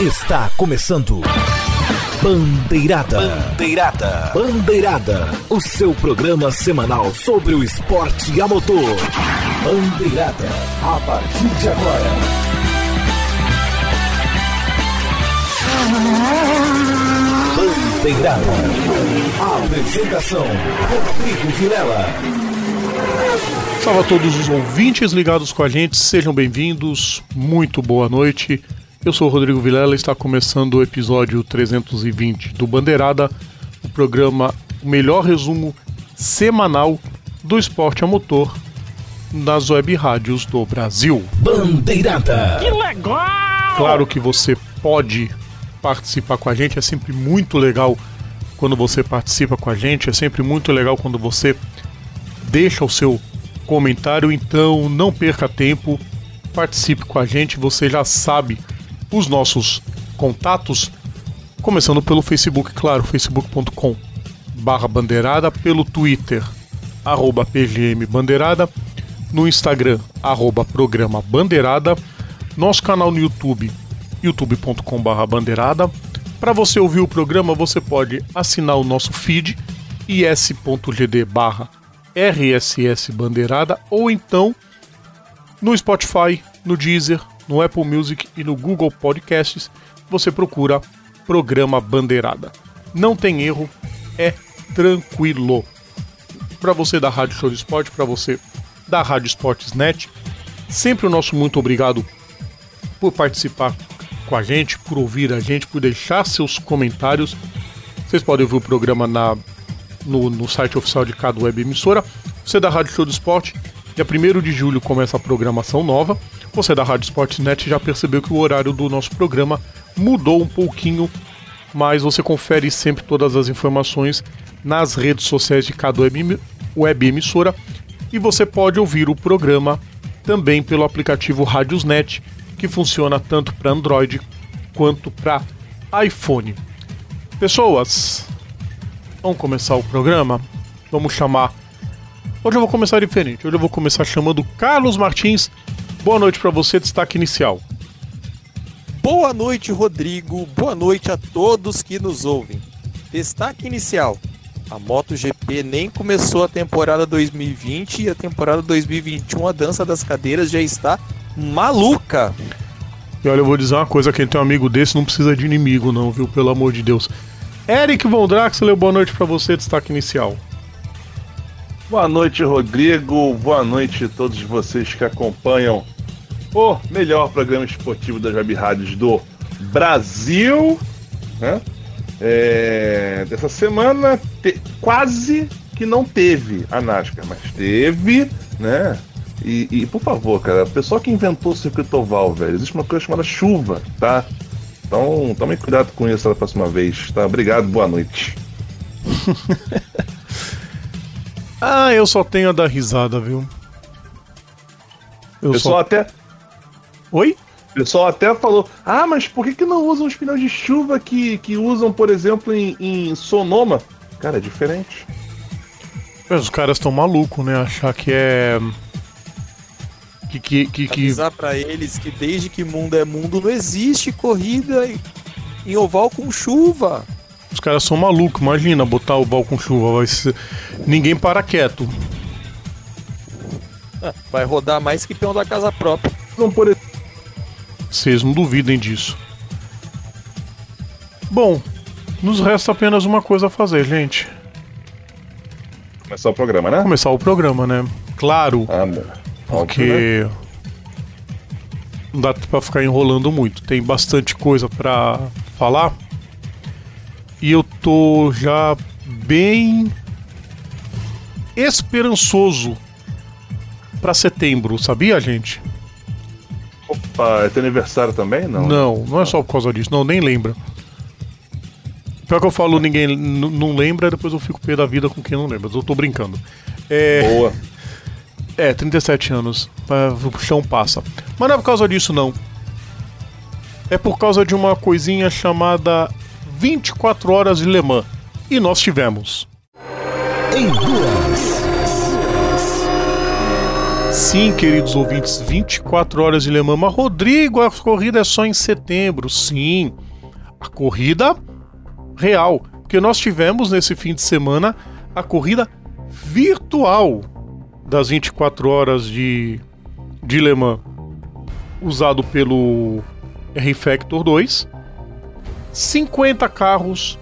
Está começando. Bandeirada. Bandeirada. Bandeirada. O seu programa semanal sobre o esporte a motor. Bandeirada. A partir de agora. Bandeirada. Apresentação: Rodrigo Vilela. Salve a todos os ouvintes ligados com a gente, sejam bem-vindos, muito boa noite. Eu sou o Rodrigo Vilela e está começando o episódio 320 do Bandeirada, o programa, o melhor resumo semanal do esporte a motor nas web rádios do Brasil. Bandeirada. Que legal! Claro que você pode participar com a gente, é sempre muito legal quando você participa com a gente, é sempre muito legal quando você deixa o seu comentário, então não perca tempo, participe com a gente, você já sabe os nossos contatos, começando pelo Facebook, claro, facebook.com barra bandeirada, pelo Twitter, arroba PGM Bandeirada, no Instagram, arroba programa Bandeirada, nosso canal no YouTube, youtube.com barra bandeirada. Para você ouvir o programa, você pode assinar o nosso feed, is.gd barra RSS Bandeirada, ou então no Spotify, no Deezer, no Apple Music e no Google Podcasts, você procura Programa Bandeirada. Não tem erro, é tranquilo. Para você da Rádio Show de Esporte, para você da Rádio Esportes Net, sempre o nosso muito obrigado por participar com a gente, por ouvir a gente, por deixar seus comentários. Vocês podem ouvir o programa na, no, no site oficial de cada web emissora. Você da Rádio Show do Esporte, dia 1 de julho começa a programação nova. Você da Rádio Sportsnet já percebeu que o horário do nosso programa mudou um pouquinho, mas você confere sempre todas as informações nas redes sociais de cada web emissora e você pode ouvir o programa também pelo aplicativo Radiosnet, que funciona tanto para Android quanto para iPhone. Pessoas, vamos começar o programa? Vamos chamar. Hoje eu vou começar diferente. Hoje eu vou começar chamando Carlos Martins Boa noite para você, destaque inicial. Boa noite, Rodrigo. Boa noite a todos que nos ouvem. Destaque inicial. A MotoGP nem começou a temporada 2020 e a temporada 2021, a dança das cadeiras já está maluca. E olha, eu vou dizer uma coisa, quem tem um amigo desse não precisa de inimigo não, viu? Pelo amor de Deus. Eric Von Draxler, boa noite para você, destaque inicial. Boa noite, Rodrigo. Boa noite a todos vocês que acompanham o melhor programa esportivo das web rádios do Brasil. Né? É, dessa semana te, quase que não teve a NASCAR, mas teve, né? E, e, por favor, cara, o pessoal que inventou o circuito oval, velho, existe uma coisa chamada chuva, tá? Então tome cuidado com isso da próxima vez, tá? Obrigado, boa noite. Ah, eu só tenho a dar risada, viu? Eu, só até. Oi? O pessoal até falou: Ah, mas por que, que não usam os pneus de chuva que, que usam, por exemplo, em, em Sonoma? Cara, é diferente. Mas os caras estão malucos, né? Achar que é. Que. que, que, que... Avisar pra eles que desde que mundo é mundo não existe corrida em oval com chuva. Os caras são malucos, imagina botar o com chuva, vai ser... ninguém para quieto. Vai rodar mais que peão da casa própria. Não pode. Vocês não duvidem disso. Bom, nos resta apenas uma coisa a fazer, gente. Começar o programa, né? Começar o programa, né? Claro. Ah, né? porque não dá pra ficar enrolando muito. Tem bastante coisa pra falar. E eu tô já bem esperançoso para setembro, sabia, gente? Opa, é teu aniversário também? Não. Não, não é só por causa disso, não, nem lembra. Pior que eu falo, ninguém não lembra, depois eu fico pé da vida com quem não lembra. Eu tô brincando. É... Boa. É, 37 anos. O chão passa. Mas não é por causa disso, não. É por causa de uma coisinha chamada 24 horas de Le Mans. E nós tivemos. Em duas. Sim, queridos ouvintes, 24 horas de Le Mans. Mas, Rodrigo, a corrida é só em setembro. Sim, a corrida real. Porque nós tivemos nesse fim de semana a corrida virtual das 24 horas de, de Le Mans, usado pelo R-Factor 2. 50 carros,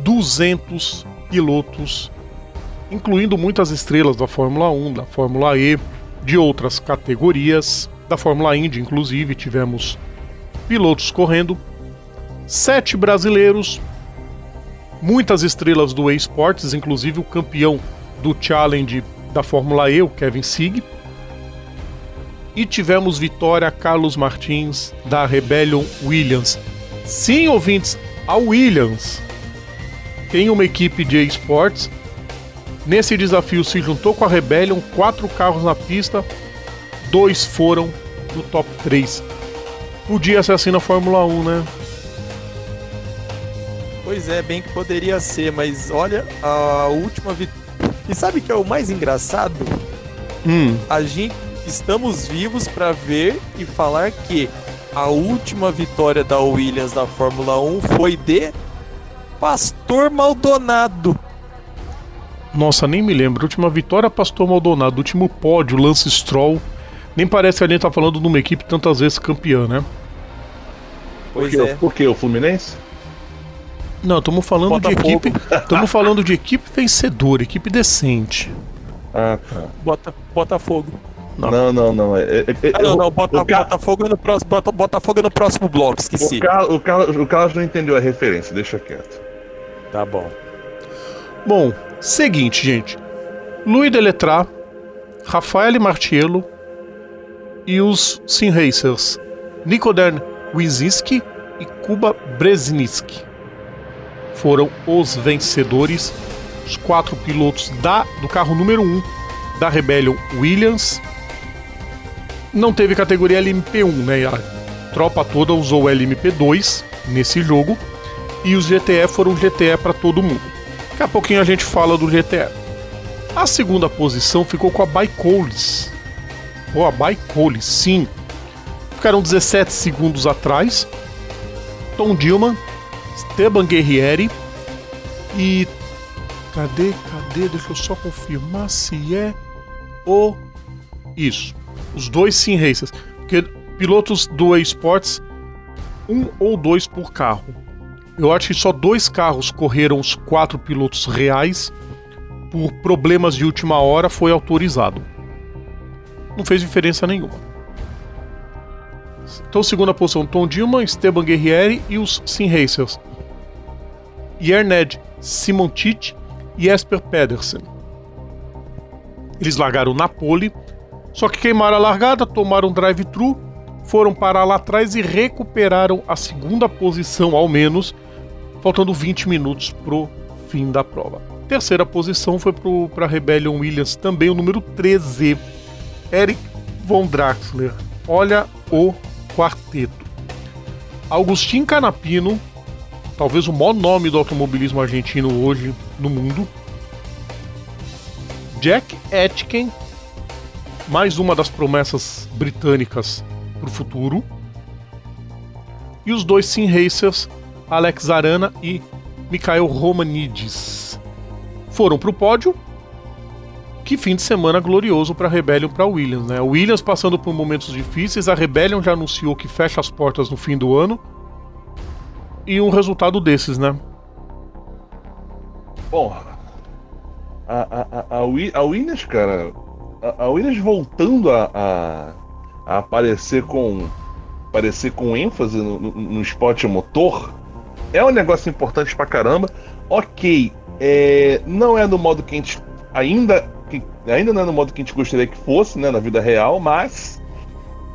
200 pilotos, incluindo muitas estrelas da Fórmula 1, da Fórmula E, de outras categorias, da Fórmula Indy, inclusive, tivemos pilotos correndo, sete brasileiros, muitas estrelas do eSports, inclusive o campeão do Challenge da Fórmula E, o Kevin Sieg. E tivemos vitória Carlos Martins da Rebellion Williams. Sim, ouvintes, a Williams tem uma equipe de esportes. Nesse desafio se juntou com a Rebellion, quatro carros na pista, dois foram no top 3. Podia ser assim na Fórmula 1, né? Pois é, bem que poderia ser, mas olha, a última vitória. E sabe o que é o mais engraçado? Hum. A gente estamos vivos para ver e falar que a última vitória da Williams na Fórmula 1 foi de Pastor Maldonado. Nossa, nem me lembro. A última vitória, Pastor Maldonado. O último pódio, Lance Stroll. Nem parece que a gente tá falando de uma equipe tantas vezes campeã, né? Por Pois que, é. por que o Fluminense? Não, estamos falando Botafogo. de equipe. Estamos falando de equipe vencedora, equipe decente. Ah, tá. Bota, Botafogo. Não. Não, não, não. É, é- é- Ah, não, não, Bota, o, Botafogo é no próximo, Bota, Botafogo é no próximo bloco, esqueci. o, Car- o, Carlos, o Carlos não entendeu a referência, deixa quieto. Tá bom. Bom, seguinte, gente. Louis Deletrat, Rafael Martiello e os Sim Racers Nikodern Wizinski e Kuba Brzezinski foram os vencedores, os quatro pilotos da, do carro número 1 um da Rebellion Williams. Não teve categoria LMP1, né? A tropa toda usou o LMP2 nesse jogo e os GTE foram GTE para todo mundo. Daqui a pouquinho a gente fala do GTE. A segunda posição ficou com a Baikolis. Ou a Baikolis, sim. Ficaram 17 segundos atrás. Tom Dillman, Esteban Guerrieri e. Cadê? Cadê? Deixa eu só confirmar se é o. Isso. Os dois sim races. Porque pilotos do eSports, um ou dois por carro. Eu acho que só dois carros correram os quatro pilotos reais. Por problemas de última hora foi autorizado. Não fez diferença nenhuma. Então, segunda posição, Tom Dillman, Esteban Guerrieri e os Sim Racers. Yerned Simoncic e Esper Pedersen. Eles largaram na pole, só que queimaram a largada, tomaram drive-thru, foram parar lá atrás e recuperaram a segunda posição ao menos, faltando 20 minutos pro fim da prova. Terceira posição foi para Rebellion Williams, também o número 13, Eric von Draxler. Olha o quarteto. Augustin Canapino, talvez o maior nome do automobilismo argentino hoje no mundo. Jack Etkin, mais uma das promessas britânicas para o futuro. E os dois sim racers, Alex Arana e Mikhail Romanidis, foram para o pódio. Que fim de semana glorioso para a Rebellion para Williams, né? Williams passando por momentos difíceis, a Rebellion já anunciou que fecha as portas no fim do ano. E um resultado desses, né? Bom, a, a, a, a Williams, cara, a, a Williams voltando a, a, a aparecer com aparecer com ênfase no, no, no esporte motor é um negócio importante pra caramba. Ok, é, não é no modo que a gente ainda que, ainda não é no modo que a gente gostaria que fosse, né, na vida real, mas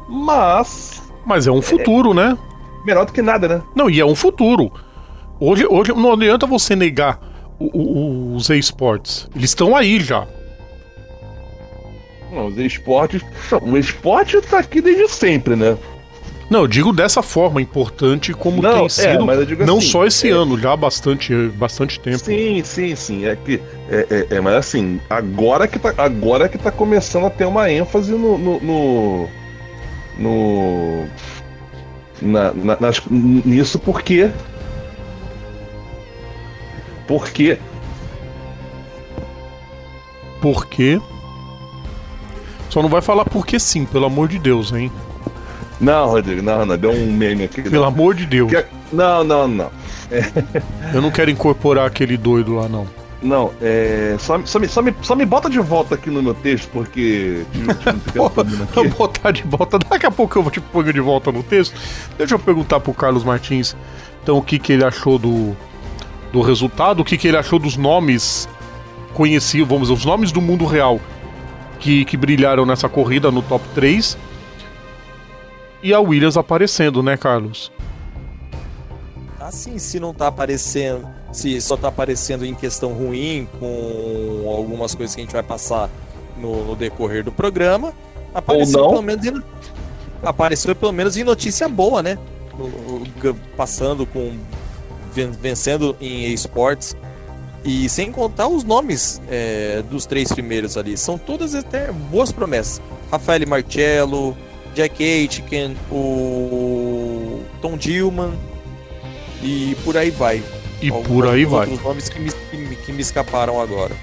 mas Mas é um futuro, né? melhor do que nada, né? Não, e é um futuro. Hoje, hoje não adianta você negar o- o- os esportes. Eles estão aí já. Não, os esportes, o esporte tá aqui desde sempre, né? Não, eu digo dessa forma, importante como Não, tem é, sido, digo não assim, só esse é- ano, já há bastante, bastante tempo. Sim, sim, sim. É que. É, é- é, mas assim, agora que, tá, agora que tá começando a ter uma ênfase no. no. no, no- na, na- nas- nisso porque. Porque. Porque. Só não vai falar porque sim, pelo amor de Deus, hein? Não, Rodrigo, não, não, deu um meme aqui. Pelo amor de Deus. Que- Não, não, não. Eu não quero incorporar aquele doido lá, não. Não, é. Só, só, me, só, me, só me bota de volta aqui no meu texto, porque. Tive um. Vou botar de volta. Daqui a pouco eu vou te pôr de volta no texto. Deixa eu perguntar pro Carlos Martins, então, o que, que ele achou do, do resultado, o que, que ele achou dos nomes conhecidos, vamos dizer, os nomes do mundo real que, que brilharam nessa corrida no top 3. E a Williams aparecendo, né, Carlos? Assim, se não tá aparecendo, se só tá aparecendo em questão ruim, com algumas coisas que a gente vai passar no, no decorrer do programa, apareceu não. pelo menos em, apareceu pelo menos em notícia boa, né? Passando com ven- vencendo em esportes e sem contar os nomes é, dos três primeiros ali, são todas até boas promessas. Rafael Marcello, Jack Aitken, o Tom Dillman e por aí vai. E por aí vai. Outros nomes que me, que me- que me escaparam agora.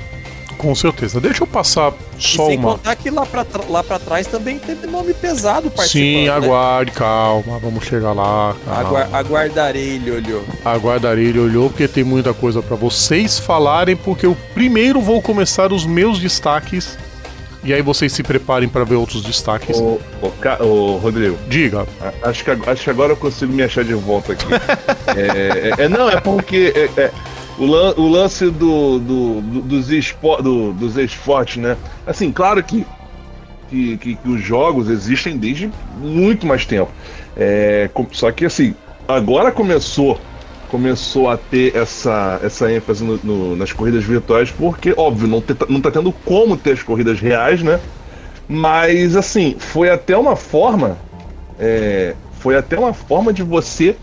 Com certeza. Deixa eu passar E só sem uma. contar que lá pra, lá pra trás também teve nome pesado participando. Sim, né? aguarde, calma, vamos chegar lá. Agua- aguardarei, ele olhou. Aguardarei, ele olhou, porque tem muita coisa pra vocês falarem, porque eu primeiro vou começar os meus destaques. E aí vocês se preparem pra ver outros destaques. Ô, ô, ô, Rodrigo, Diga. a- acho que, acho que agora eu consigo me achar de volta aqui. é, é- é- não, é porque é- é, o, lan- o lance do, do- do- dos, espo, do- dos esportes, né? Assim, claro que, que, que- que os jogos existem desde muito mais tempo. É, só que assim, agora começou começou a ter essa, essa ênfase no- no- nas corridas virtuais, porque, óbvio, não, te- não tá tendo como ter as corridas reais, né? Mas, assim, foi até uma forma. é, foi até uma forma de você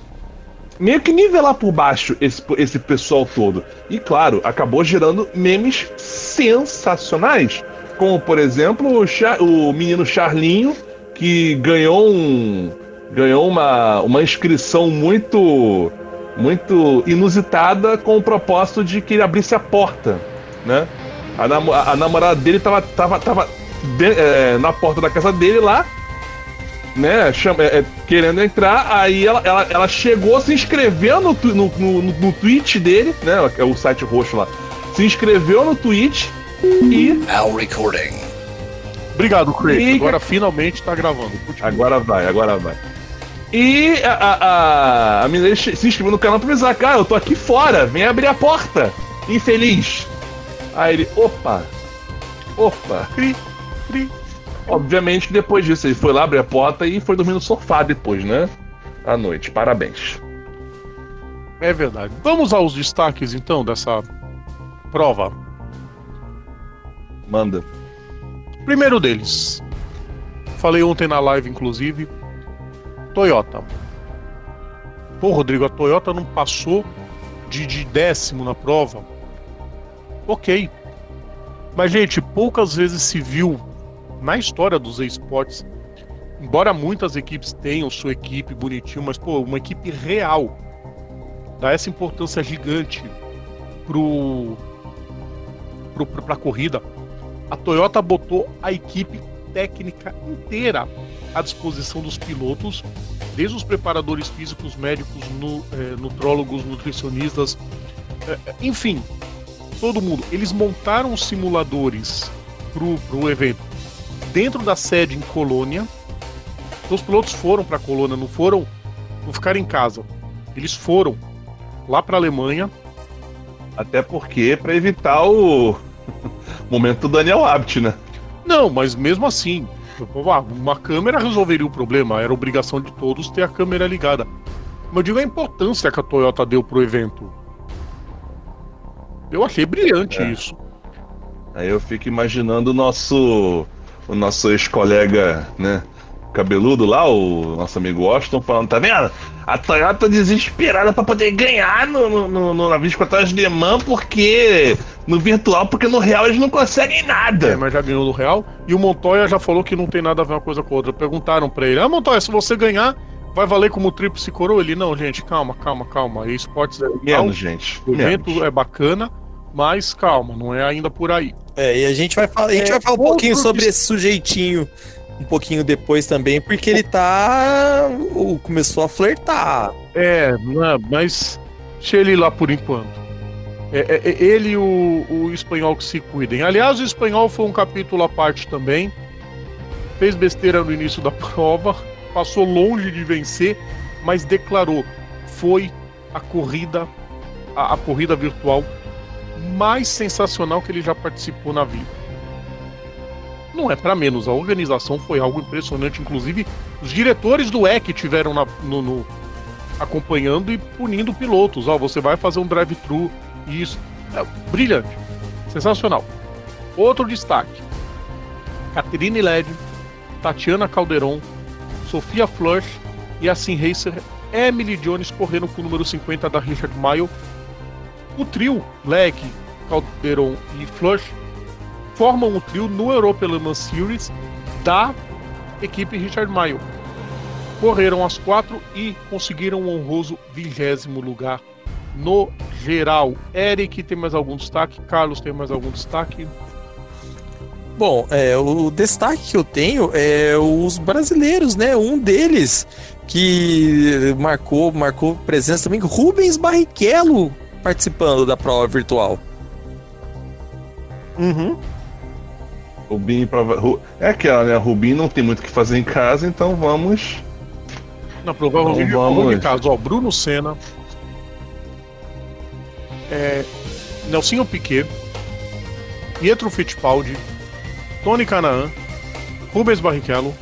meio que nivelar por baixo esse, esse pessoal todo. E, claro, acabou gerando memes sensacionais. Como, por exemplo, o, Char- o menino Charlinho, que ganhou um. Ganhou uma, uma inscrição muito. Muito inusitada com o propósito de que ele abrisse a porta, né? A, a namorada dele tava, tava, tava de- é, na porta da casa dele lá, né? chama- é, é, querendo entrar, aí ela, ela, ela chegou, se inscreveu no, no, no, no, no tweet dele, né? É o site roxo lá. Se inscreveu no tweet e Now recording. Obrigado, Craig. E- Agora finalmente tá gravando. Continua. Agora vai, agora vai. E a, a, a, a menina se inscreveu no canal pra avisar, cara, eu tô aqui fora, vem abrir a porta. Infeliz. Aí ele, opa, opa. Cri, cri. Obviamente que depois disso ele foi lá abrir a porta e foi dormir no sofá depois, né? À noite. Parabéns. É verdade. Vamos aos destaques então dessa prova. Manda. Primeiro deles. Falei ontem na live, inclusive. Toyota. Pô, Rodrigo, a Toyota não passou de, de décimo na prova. Ok. Mas, gente, poucas vezes se viu na história dos esportes, embora muitas equipes tenham sua equipe bonitinho, mas, pô, uma equipe real dá essa importância gigante pro, pro, pra corrida. A Toyota botou a equipe técnica inteira à disposição dos pilotos, desde os preparadores físicos, médicos, eh, nutrólogos, nutricionistas, eh, eh, enfim, todo mundo. Eles montaram os simuladores pro, pro evento dentro da sede em Colônia. Então, os pilotos foram para Colônia, não foram, não ficaram em casa. Eles foram lá para Alemanha. Até porque pra evitar o momento do Daniel Abt, né? Não, mas mesmo assim, ah, uma câmera resolveria o problema. Era obrigação de todos ter a câmera ligada. Mas eu digo a importância que a Toyota deu pro evento. Eu achei brilhante É. isso. Aí eu fico imaginando o nosso o nosso ex-colega, né? cabeludo lá, o nosso amigo Washington, falando, tá vendo? A Toyota desesperada para poder ganhar no, no, no, no, na 24 horas de Le Mans, porque no virtual, porque no real eles não conseguem nada. É, mas já ganhou no real. E o Montoya já falou que não tem nada a ver uma coisa com a outra. Perguntaram pra ele: Ah, Montoya, se você ganhar, vai valer como tríplice coroa? Ele: Não, gente, calma, calma, calma. E esportes é legal, Menos, gente. O menos. evento é bacana, mas calma, não é ainda por aí. É, e a gente vai falar, a gente É, vai falar um outro pouquinho sobre esse sujeitinho um pouquinho depois também, porque ele tá. o- começou a flertar. É, não, mas deixa ele lá por enquanto. É, é, é ele e o, o espanhol que se cuidem. Aliás, o espanhol foi um capítulo à parte também. Fez besteira no início da prova, passou longe de vencer, mas declarou: foi a corrida, a, a corrida virtual mais sensacional que ele já participou na vida. Não é pra menos, a organização foi algo impressionante. Inclusive, os diretores do EC tiveram na- no- no, acompanhando e punindo pilotos. Ó, você vai fazer um drive-thru, isso. É, brilhante. Sensacional. Outro destaque: Caterine Led, Tatiana Calderon, Sofia Flush e a Sim Racer Emily Jones correram com o número 50 da Richard Mile. O trio Leg, Calderon e Flush formam o trio no Europa Le Series da equipe Richard Mile correram as quatro e conseguiram um honroso vigésimo lugar no geral. Eric tem mais algum destaque? Carlos tem mais algum destaque? Bom, é, o destaque que eu tenho é os brasileiros, né? Um deles que marcou, marcou presença também, Rubens Barrichello participando da prova virtual. Uhum. Rubinho prova... É aquela, né? Rubinho não tem muito o que fazer em casa, então vamos. Não, provavelmente Então vamos... vamos. de caso, ó, Bruno Senna, é, Nelsinho Piquet, Pietro Fittipaldi, Tony Canaan, Rubens Barrichello,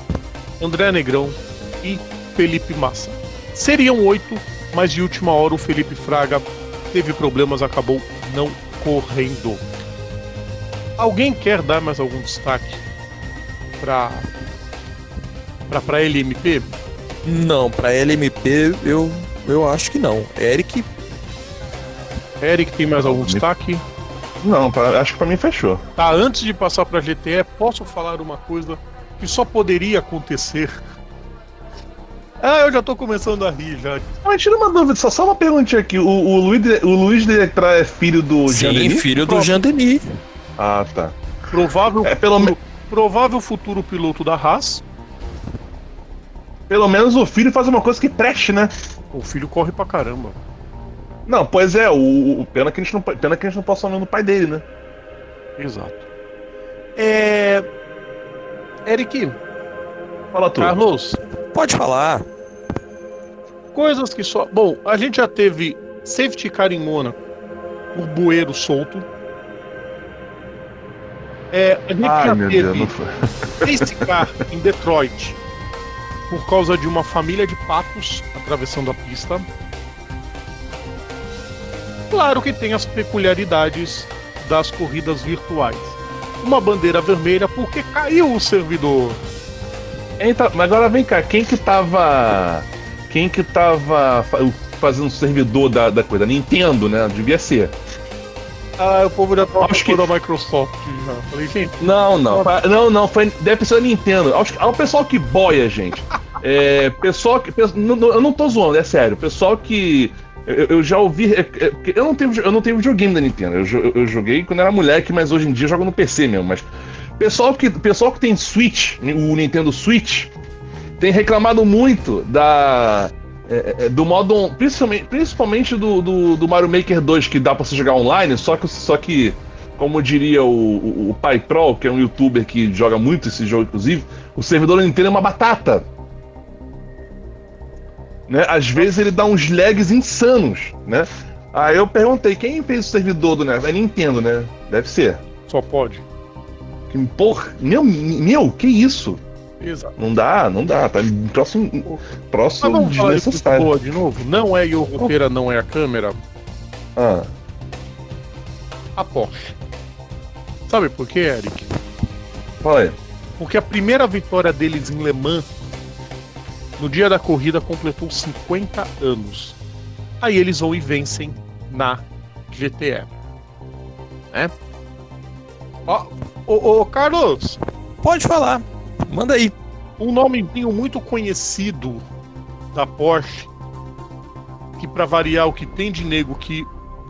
André Negrão e Felipe Massa. Seriam oito, mas de última hora o Felipe Fraga teve problemas, acabou não correndo. Alguém quer dar mais algum destaque para para LMP? Não, pra LMP eu, eu acho que não. Eric, Eric tem mais algum destaque? Não, pra- acho que pra mim fechou. Tá, antes de passar pra GTE, posso falar uma coisa que só poderia acontecer? Ah, eu já tô começando a rir já. Mas tira uma dúvida, só, só uma perguntinha aqui. O, o Luiz, de, o Luiz Delectra é filho do Jean sim, Denis? filho do. Jean Denis. Ah, tá. Provável, É, pelo, me- provável futuro piloto da Haas. pelo menos o filho faz uma coisa que preste, né? O filho corre pra caramba. Não, pois é, o, o- pena, que a gente não, pena que a gente não possa falar no pai dele, né? Exato. É. Eric, Fala tu. Carlos, Pode falar. coisas que só. Bom, a gente já teve safety car em Mônaco por bueiro solto. É, a gente Ai, já meu teve Deus. Race car em Detroit por causa de uma família de patos atravessando a pista. Claro que tem as peculiaridades das corridas virtuais. Uma bandeira vermelha porque caiu o servidor. Então, mas agora vem cá, quem que tava. Quem que tava fa- fazendo o servidor da, da coisa? Nintendo, né? Devia ser. Ah, o povo já tava Acho que- da Microsoft já. Falei, gente, Não, não. Não, não, foi, deve ser a Nintendo. Acho que- É o pessoal que boia, gente. É, pessoal que. eu não tô zoando, é sério. Pessoal que. Eu, eu já ouvi. é, é, eu, não tenho, eu não tenho videogame da Nintendo. Eu, jo- eu joguei quando era moleque, mas hoje em dia eu jogo no PC mesmo. Mas. Pessoal que, pessoal que tem Switch, o Nintendo Switch, tem reclamado muito da. é, é, do modo. Principalmente, principalmente do, do, do Mario Maker 2, que dá pra você jogar online, só que, só que como diria o, o, o Pai Pro, que é um youtuber que joga muito esse jogo, inclusive, o servidor da Nintendo é uma batata. Né? Às vezes ele dá uns lags insanos, né? Aí eu perguntei, quem fez o servidor do NES? É Nintendo, né? Deve ser. só pode. Que, Porra, meu, meu, que isso? Exato. Não dá, não dá, tá próximo, próximo de desnecessário. boa de novo. Não é o roteira, não é a câmera. Ah, A Porsche. Sabe por quê, Eric? fala aí. Porque a primeira vitória deles em Le Mans no dia da corrida completou 50 anos. Aí eles vão e vencem na GTE. Né? Ó, ô, ô, Carlos, Pode falar. Manda aí. um nomezinho muito conhecido da Porsche, que para variar o que tem de nego que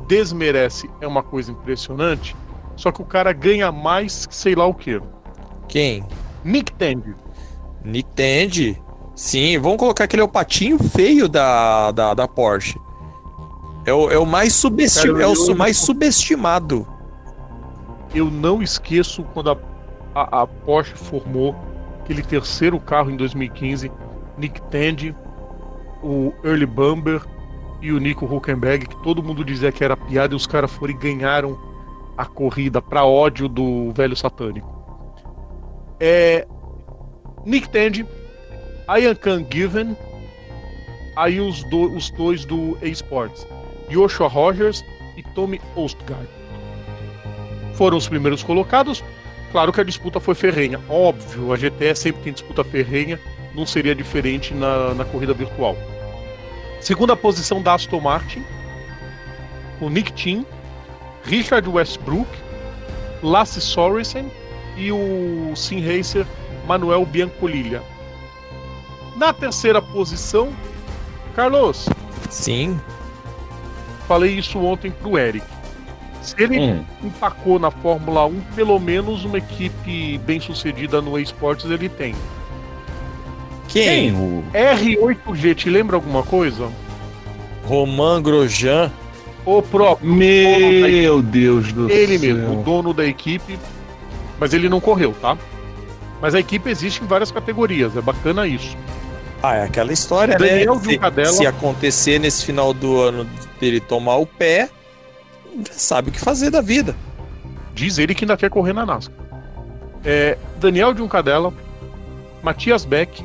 desmerece é uma coisa impressionante, só que o cara ganha mais que sei lá o que. Quem? Nick Tandy. Nick Tandy. Sim, vamos colocar que ele é o patinho feio da, da, da Porsche. É o, é o mais subesti Cara, é o su- mais subestimado. Eu não esqueço quando a, a, a Porsche formou aquele terceiro carro em 2015, Nick Tandy, o Early Bumber e o Nico Huckenberg, que todo mundo dizia que era piada e os caras foram e ganharam a corrida para ódio do velho satânico. É, Nick Tandy, Ian Khan Given, aí os, do- os dois do eSports, Joshua Rogers e Tommy Ostgaard foram os primeiros colocados. Claro que a disputa foi ferrenha. Óbvio, a GTE sempre tem disputa ferrenha, não seria diferente na, na corrida virtual. Segunda posição da Aston Martin, o Nick Tim, Richard Westbrook, Lasse Sorensen e o Sim Racer Manuel Biancolilha. Na terceira posição, Carlos, Sim. falei isso ontem pro Eric. Se ele Hum. empacou na Fórmula 1, pelo menos uma equipe bem sucedida no esportes ele tem. Quem? O... R8G, te lembra alguma coisa? Romain Grosjean. O próprio. Meu Deus do Ele céu. mesmo, o dono da equipe. Mas ele não correu, tá? Mas a equipe existe em várias categorias, é bacana isso. Ah, é aquela história, Daniel né? Se, se acontecer nesse final do ano dele tomar o pé, já sabe o que fazer da vida. Diz ele que ainda quer correr na NASCAR. É, Daniel Juncadella, Matias Beck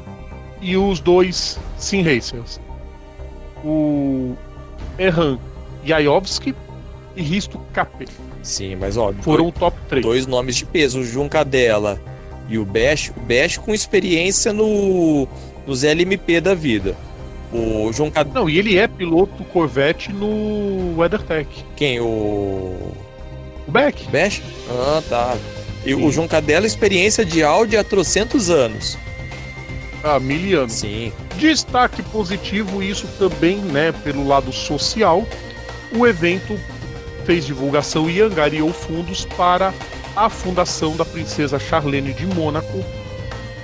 e os dois Sim Racers. O Erhan Jajowski e Risto Capel. Sim, mas ó, Foram o top 3. dois nomes de peso, o Juncadella e o Bash, o Bash com experiência no nos LMP da vida. O Juncadella, Não, e ele é piloto Corvette no WeatherTech. quem? O O Beck? Bash? Ah, tá. E Sim. o Juncadella, experiência de Audi há trocentos anos. Ah, mil anos. Sim. Destaque positivo, isso também, né, pelo lado social. O evento fez divulgação e angariou fundos para a fundação da princesa Charlene de Mônaco,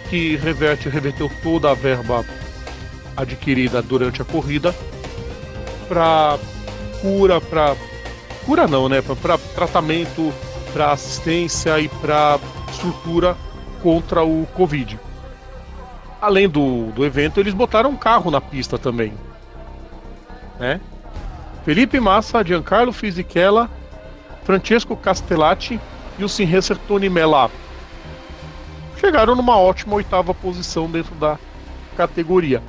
que reverte, reverteu toda a verba adquirida durante a corrida para cura, para cura não, né, para tratamento, para assistência e para estrutura contra o Covid além do, do evento, eles botaram um carro na pista também. Né? Felipe Massa, Giancarlo Fisichella, Francesco Castellati e o Sinracer Tony Melá chegaram numa ótima oitava posição dentro da categoria.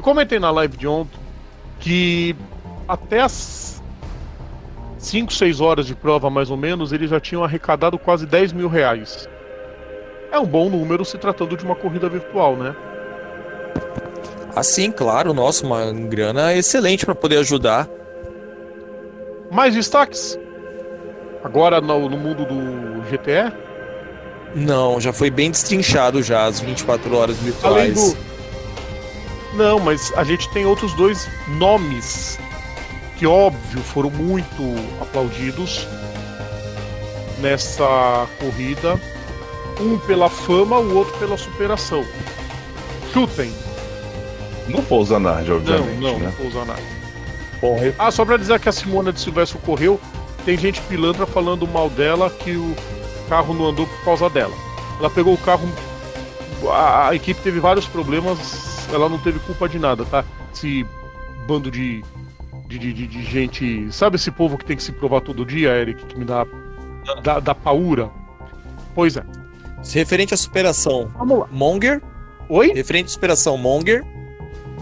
Eu comentei na live de ontem que até as 5, 6 horas de prova, mais ou menos, eles já tinham arrecadado quase 10 mil reais. É um bom número se tratando de uma corrida virtual, né? Assim, claro, nossa, uma grana excelente para poder ajudar. Mais destaques? Agora no, no mundo do GTE? Não, já foi bem destrinchado já as 24 horas Além virtuais. do. Não, mas a gente tem outros dois nomes que, óbvio, foram muito aplaudidos nessa corrida. Um pela fama, o outro pela superação. Chutem. Não foi o Zanardi, Não, obviamente, não, não né? nada. Bom, eu- Ah, só pra dizer que a Simona de Silvestre correu, tem gente pilantra falando mal dela que o carro não andou por causa dela. Ela pegou o carro, a, a equipe teve vários problemas, ela não teve culpa de nada, tá? Esse bando de, de, de, de- de gente. Sabe esse povo que tem que se provar todo dia, Eric, que me dá, dá, dá paura? Pois é. referente à superação Vamos lá. Monger, Oi? referente à superação Monger,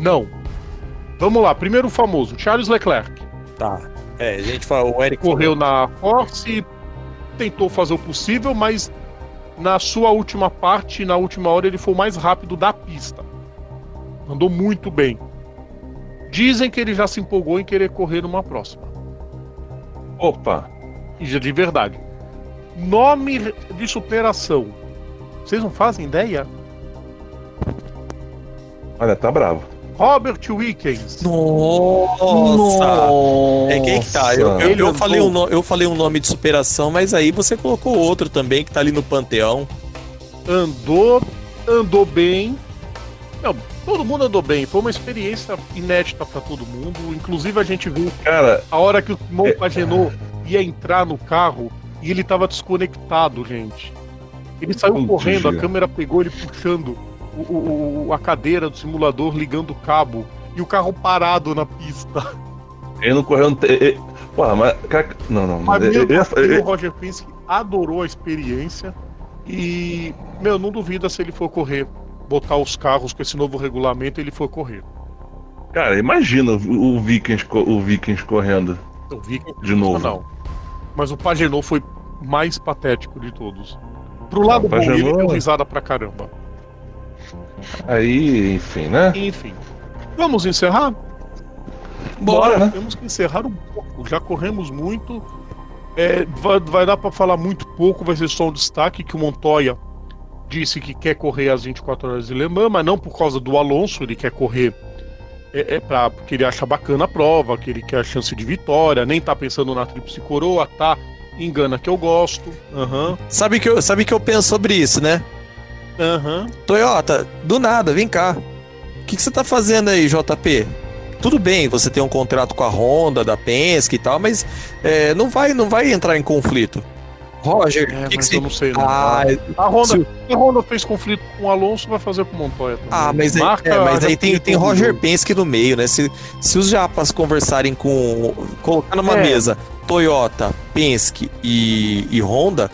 Não. Vamos lá. Primeiro o famoso, Charles Leclerc. tá. É, a gente fala, o Eric correu na Force, tentou fazer o possível, mas na sua última parte, na última hora, ele foi o mais rápido da pista. Andou muito bem. Dizem que ele já se empolgou em querer correr numa próxima. Opa! E já de verdade. Nome de superação. Vocês não fazem ideia? Olha, tá bravo. Robert Wickens. Nossa! É quem que tá? Eu, eu, eu falei um, no- eu falei um nome de superação, mas aí você colocou outro também que tá ali no panteão. Andou, andou bem. Não, todo mundo andou bem. Foi uma experiência inédita pra todo mundo. Inclusive a gente viu Cara, a hora que o Simão Pagenot ia entrar no carro e ele tava desconectado, gente. Ele saiu Putz, correndo, a Gia. câmera pegou ele puxando o, o- a cadeira do simulador, ligando o cabo, e o carro parado na pista. ele não correu. Porra, mas. Não, não. Mas assim, o Roger Penske adorou a experiência e, meu, não duvida se ele for correr, botar os carros com esse novo regulamento, ele for correr. Cara, imagina o, o Vikings, o Vikings correndo Eu vi que de novo. não. Mas o Pagenot foi mais patético de todos. Pro lado o bom, ele Pagenot- deu risada pra caramba. Aí, enfim, né? Enfim. Vamos encerrar? Bora, né? Temos que encerrar um pouco. Já corremos muito. É, vai, vai dar pra falar muito pouco, vai ser só um destaque que o Montoya disse que quer correr às 24 horas de Le Mans, mas não por causa do Alonso, ele quer correr é, é pra, porque ele acha bacana a prova, que ele quer a chance de vitória, nem tá pensando na tríplice coroa, tá? Engana que eu gosto. Aham, Sabe que eu, sabe que eu penso sobre isso, né? aham. Toyota, do nada, vem cá. O que, que você tá fazendo aí, JP? Tudo bem, você tem um contrato com a Honda, da Penske e tal, mas é, não, vai, não vai entrar em conflito. Roger, É, que, que mas você. eu não sei. Não. Ah, a, Honda, se- a Honda fez conflito com o Alonso, vai fazer com o Montoya também. ah, mas aí, Marca é, mas aí tem, tem Roger Penske no meio, né? Se, se os japas conversarem com. colocar numa É. mesa Toyota, Penske e, e Honda,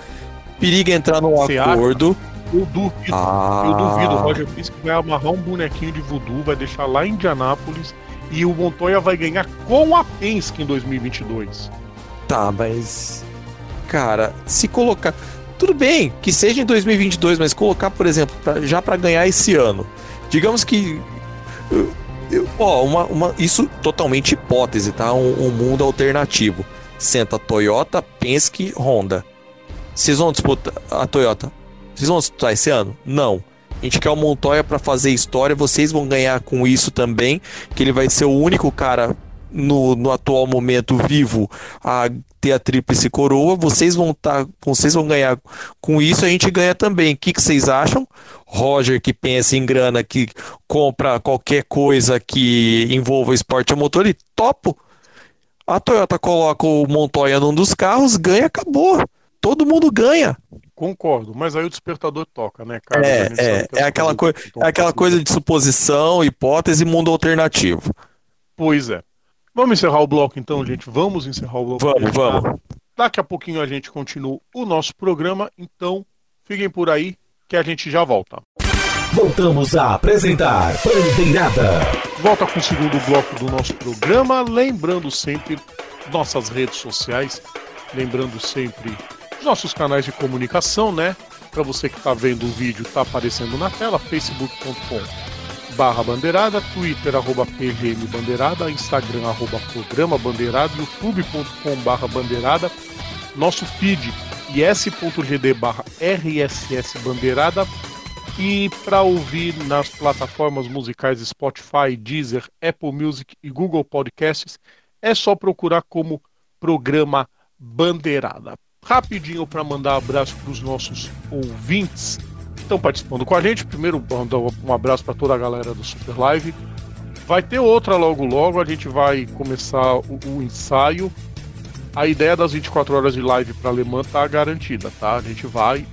periga entrar num Você acha? acordo. Eu duvido. Ah, Eu duvido, o Roger Penske vai amarrar um bonequinho de voodoo, vai deixar lá em Indianápolis e o Montoya vai ganhar com a Penske em 2022. Tá, mas. Cara, se colocar. Tudo bem que seja em 2022, mas colocar, por exemplo, pra- já pra ganhar esse ano. Digamos que. Ó, uma, uma, isso totalmente hipótese, tá? Um, um mundo alternativo. Senta Toyota, Penske, Honda. Vocês vão disputar a Toyota? Vocês vão disputar esse ano? Não. A gente quer o Montoya pra fazer história. Vocês vão ganhar com isso também. Que ele vai ser o único cara no, no atual momento vivo a ter a tríplice coroa. Vocês vão tá, vocês vão ganhar com isso. A gente ganha também. O que, que vocês acham? Roger que pensa em grana, que compra qualquer coisa que envolva esporte a motor, e topo. A Toyota coloca o Montoya num dos carros, ganha, acabou. Todo mundo ganha. Concordo, mas aí o despertador toca, né, cara? É, é, as é aquela, coi- é aquela coisa de suposição, hipótese, mundo alternativo. Pois é. Vamos encerrar o bloco então, gente. Vamos encerrar o bloco. Vamos, vamos. Daqui a pouquinho a gente continua o nosso programa, então fiquem por aí que a gente já volta. Voltamos a apresentar Bandeirada. Volta com o segundo bloco do nosso programa, lembrando sempre nossas redes sociais, lembrando sempre os nossos canais de comunicação, né? Para você que está vendo o vídeo, tá aparecendo na tela, facebook.com barra bandeirada, twitter arroba pgm bandeirada, instagram arroba programa bandeirada, youtube.com barra bandeirada, nosso feed is.gd barra rss bandeirada e para ouvir nas plataformas musicais Spotify, Deezer, Apple Music e Google Podcasts, é só procurar como programa Bandeirada. Rapidinho para mandar abraço para os nossos ouvintes estão participando com a gente. Primeiro, mandar um abraço para toda a galera do Super Live. Vai ter outra logo logo, a gente vai começar o, o ensaio. A ideia das 24 horas de live para Alemã tá garantida, tá? A gente vai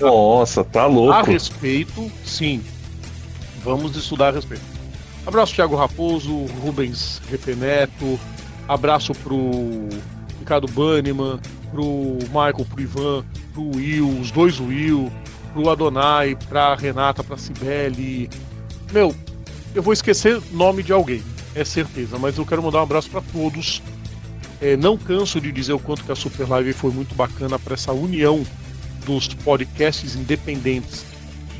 Nossa, tá a louco. respeito, sim. Vamos estudar a respeito. Abraço Thiago Raposo, Rubens GP Neto, abraço pro Ricardo Banniman, pro Michael, pro Ivan, pro Will, os dois Will, pro Adonai, pra Renata, pra Cibele. Meu, eu vou esquecer nome de alguém, é certeza, mas eu quero mandar um abraço para todos. É, não canso de dizer o quanto que a Super Live foi muito bacana para essa união dos podcasts independentes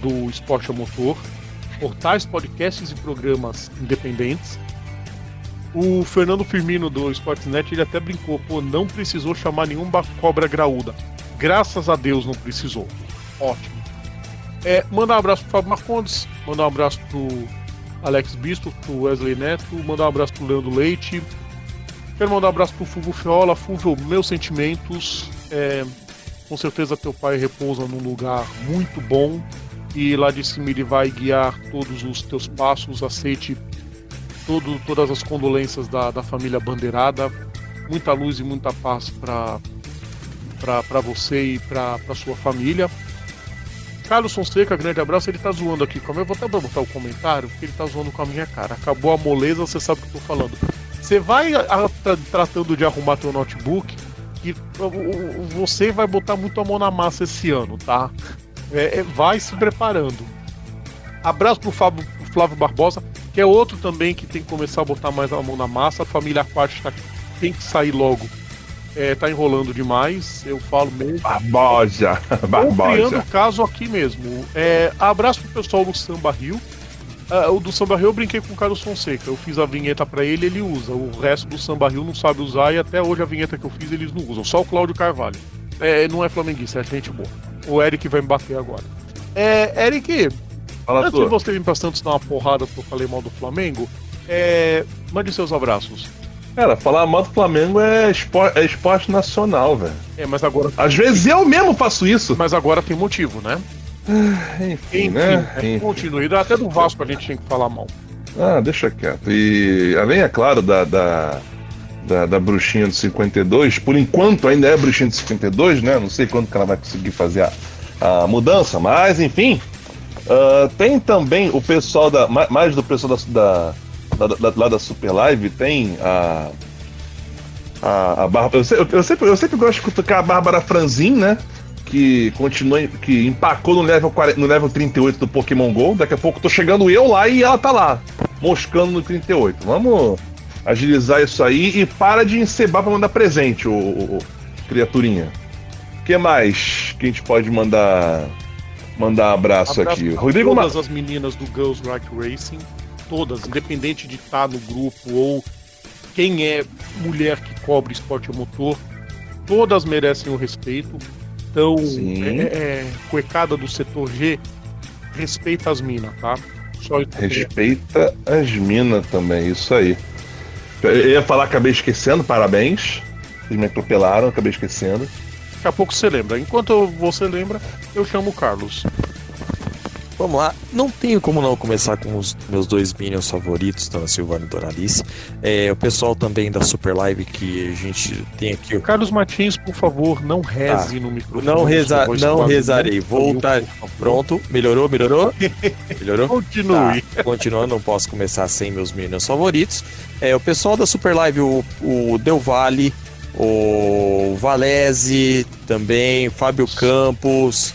do esporte a motor. portais, podcasts e programas independentes. O Fernando Firmino do Sportsnet ele até brincou, pô, não precisou chamar nenhuma cobra graúda. Graças a Deus não precisou. Ótimo. É, mandar um abraço pro Fábio Marcondes, mandar um abraço pro Alex Bispo, pro Wesley Neto, mandar um abraço pro Leandro Leite. Quero mandar um abraço pro Fulvio Fiola. Fulvio, meus sentimentos. É, com certeza teu pai repousa num lugar muito bom e lá de cima ele vai guiar todos os teus passos. Aceite todo, todas as condolências da, da família Bandeirada. Muita luz e muita paz para você e para sua família. Carlos Fonseca, grande abraço, ele tá zoando aqui com a minha. Vou até botar o comentário, porque ele tá zoando com a minha cara. Acabou a moleza, você sabe o que eu tô falando. Você vai a, a, tratando de arrumar teu notebook e você vai botar muito a mão na massa esse ano, tá? É, é, vai se preparando. Abraço pro Fábio, Flávio Barbosa, que é outro também que tem que começar a botar mais a mão na massa. A família Aquática tá, tem que sair logo é, tá enrolando demais, eu falo mesmo. Barbosa, Barbosa. criando caso aqui mesmo. É, abraço pro pessoal do Samba Rio. Uh, o do Samba Rio eu brinquei com o Carlos Fonseca. Eu fiz a vinheta para ele, ele usa. O resto do Samba Rio não sabe usar e até hoje a vinheta que eu fiz eles não usam. Só o Cláudio Carvalho. É, não é flamenguista, é gente boa. O Eric vai me bater agora. É, Eric, Fala antes de você vir pra Santos dar uma porrada porque eu falei mal do Flamengo, é, mande seus abraços. Cara, falar mal do Flamengo é esporte, é esporte nacional, velho. É, mas agora. Às vezes eu mesmo faço isso. Mas agora tem motivo, né? Ah, enfim, enfim, né? É enfim. Continuidade. Até do Vasco a gente tem que falar mal. Ah, deixa quieto. E além, é claro, da, da, da, da bruxinha do 52, por enquanto ainda é bruxinha do 52, né? Não sei quando que ela vai conseguir fazer a, a mudança, mas enfim. Uh, tem também o pessoal da. Mais do pessoal da, da lá, lá da Super Live tem a. A, a Bárbara. Eu, eu, sempre, eu sempre gosto de cutucar a Bárbara Franzin, né? Que continua. Que empacou no level, 40, no level 38 do Pokémon GO. Daqui a pouco tô chegando eu lá e ela tá lá. Moscando no 38. Vamos agilizar isso aí e para de encebar pra mandar presente, o, o, o criaturinha. O que mais que a gente pode mandar mandar abraço, abraço aqui? Rodrigo todas Ma... as meninas do Girls Rock Racing todas, independente de estar no grupo ou quem é mulher que cobre esporte motor, todas merecem o respeito. Então, é, é, é, cuecada do setor G, respeita as minas, tá? Só respeita as minas também, isso aí. Eu ia falar, acabei esquecendo, parabéns. Vocês me atropelaram, acabei esquecendo. Daqui a pouco você lembra. Enquanto você lembra, eu chamo o Carlos. Vamos lá, não tenho como não começar com os meus dois Minions favoritos, Dona Silvana e Doralice. É, o pessoal também da Super Live que a gente tem aqui. Carlos Martins, por favor, não reze ah, no microfone. Não, reza, não rezarei. Voltar. Pronto, melhorou, melhorou? Melhorou? Continue. Tá, continuando, não posso começar sem meus Minions favoritos. É, o pessoal da Super Live, o, o Del Valle, o Valese também, Fábio Campos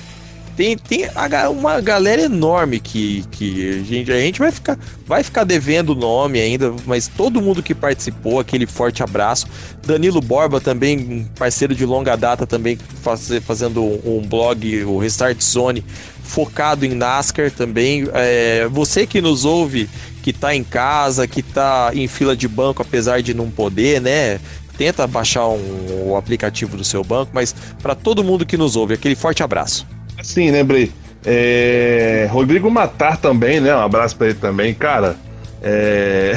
tem, tem uma galera enorme que, que a, gente, a gente vai ficar, vai ficar devendo o nome ainda, mas todo mundo que participou, aquele forte abraço. Danilo Borba também, parceiro de longa data, também faz, fazendo um, blog, o Restart Zone, focado em NASCAR também. É, você que nos ouve, que está em casa, que está em fila de banco, apesar de não poder, né? Tenta baixar um, o aplicativo do seu banco, mas para todo mundo que nos ouve, aquele forte abraço. Sim, lembrei. É... Rodrigo Matar também, né? Um abraço pra ele também, cara. É...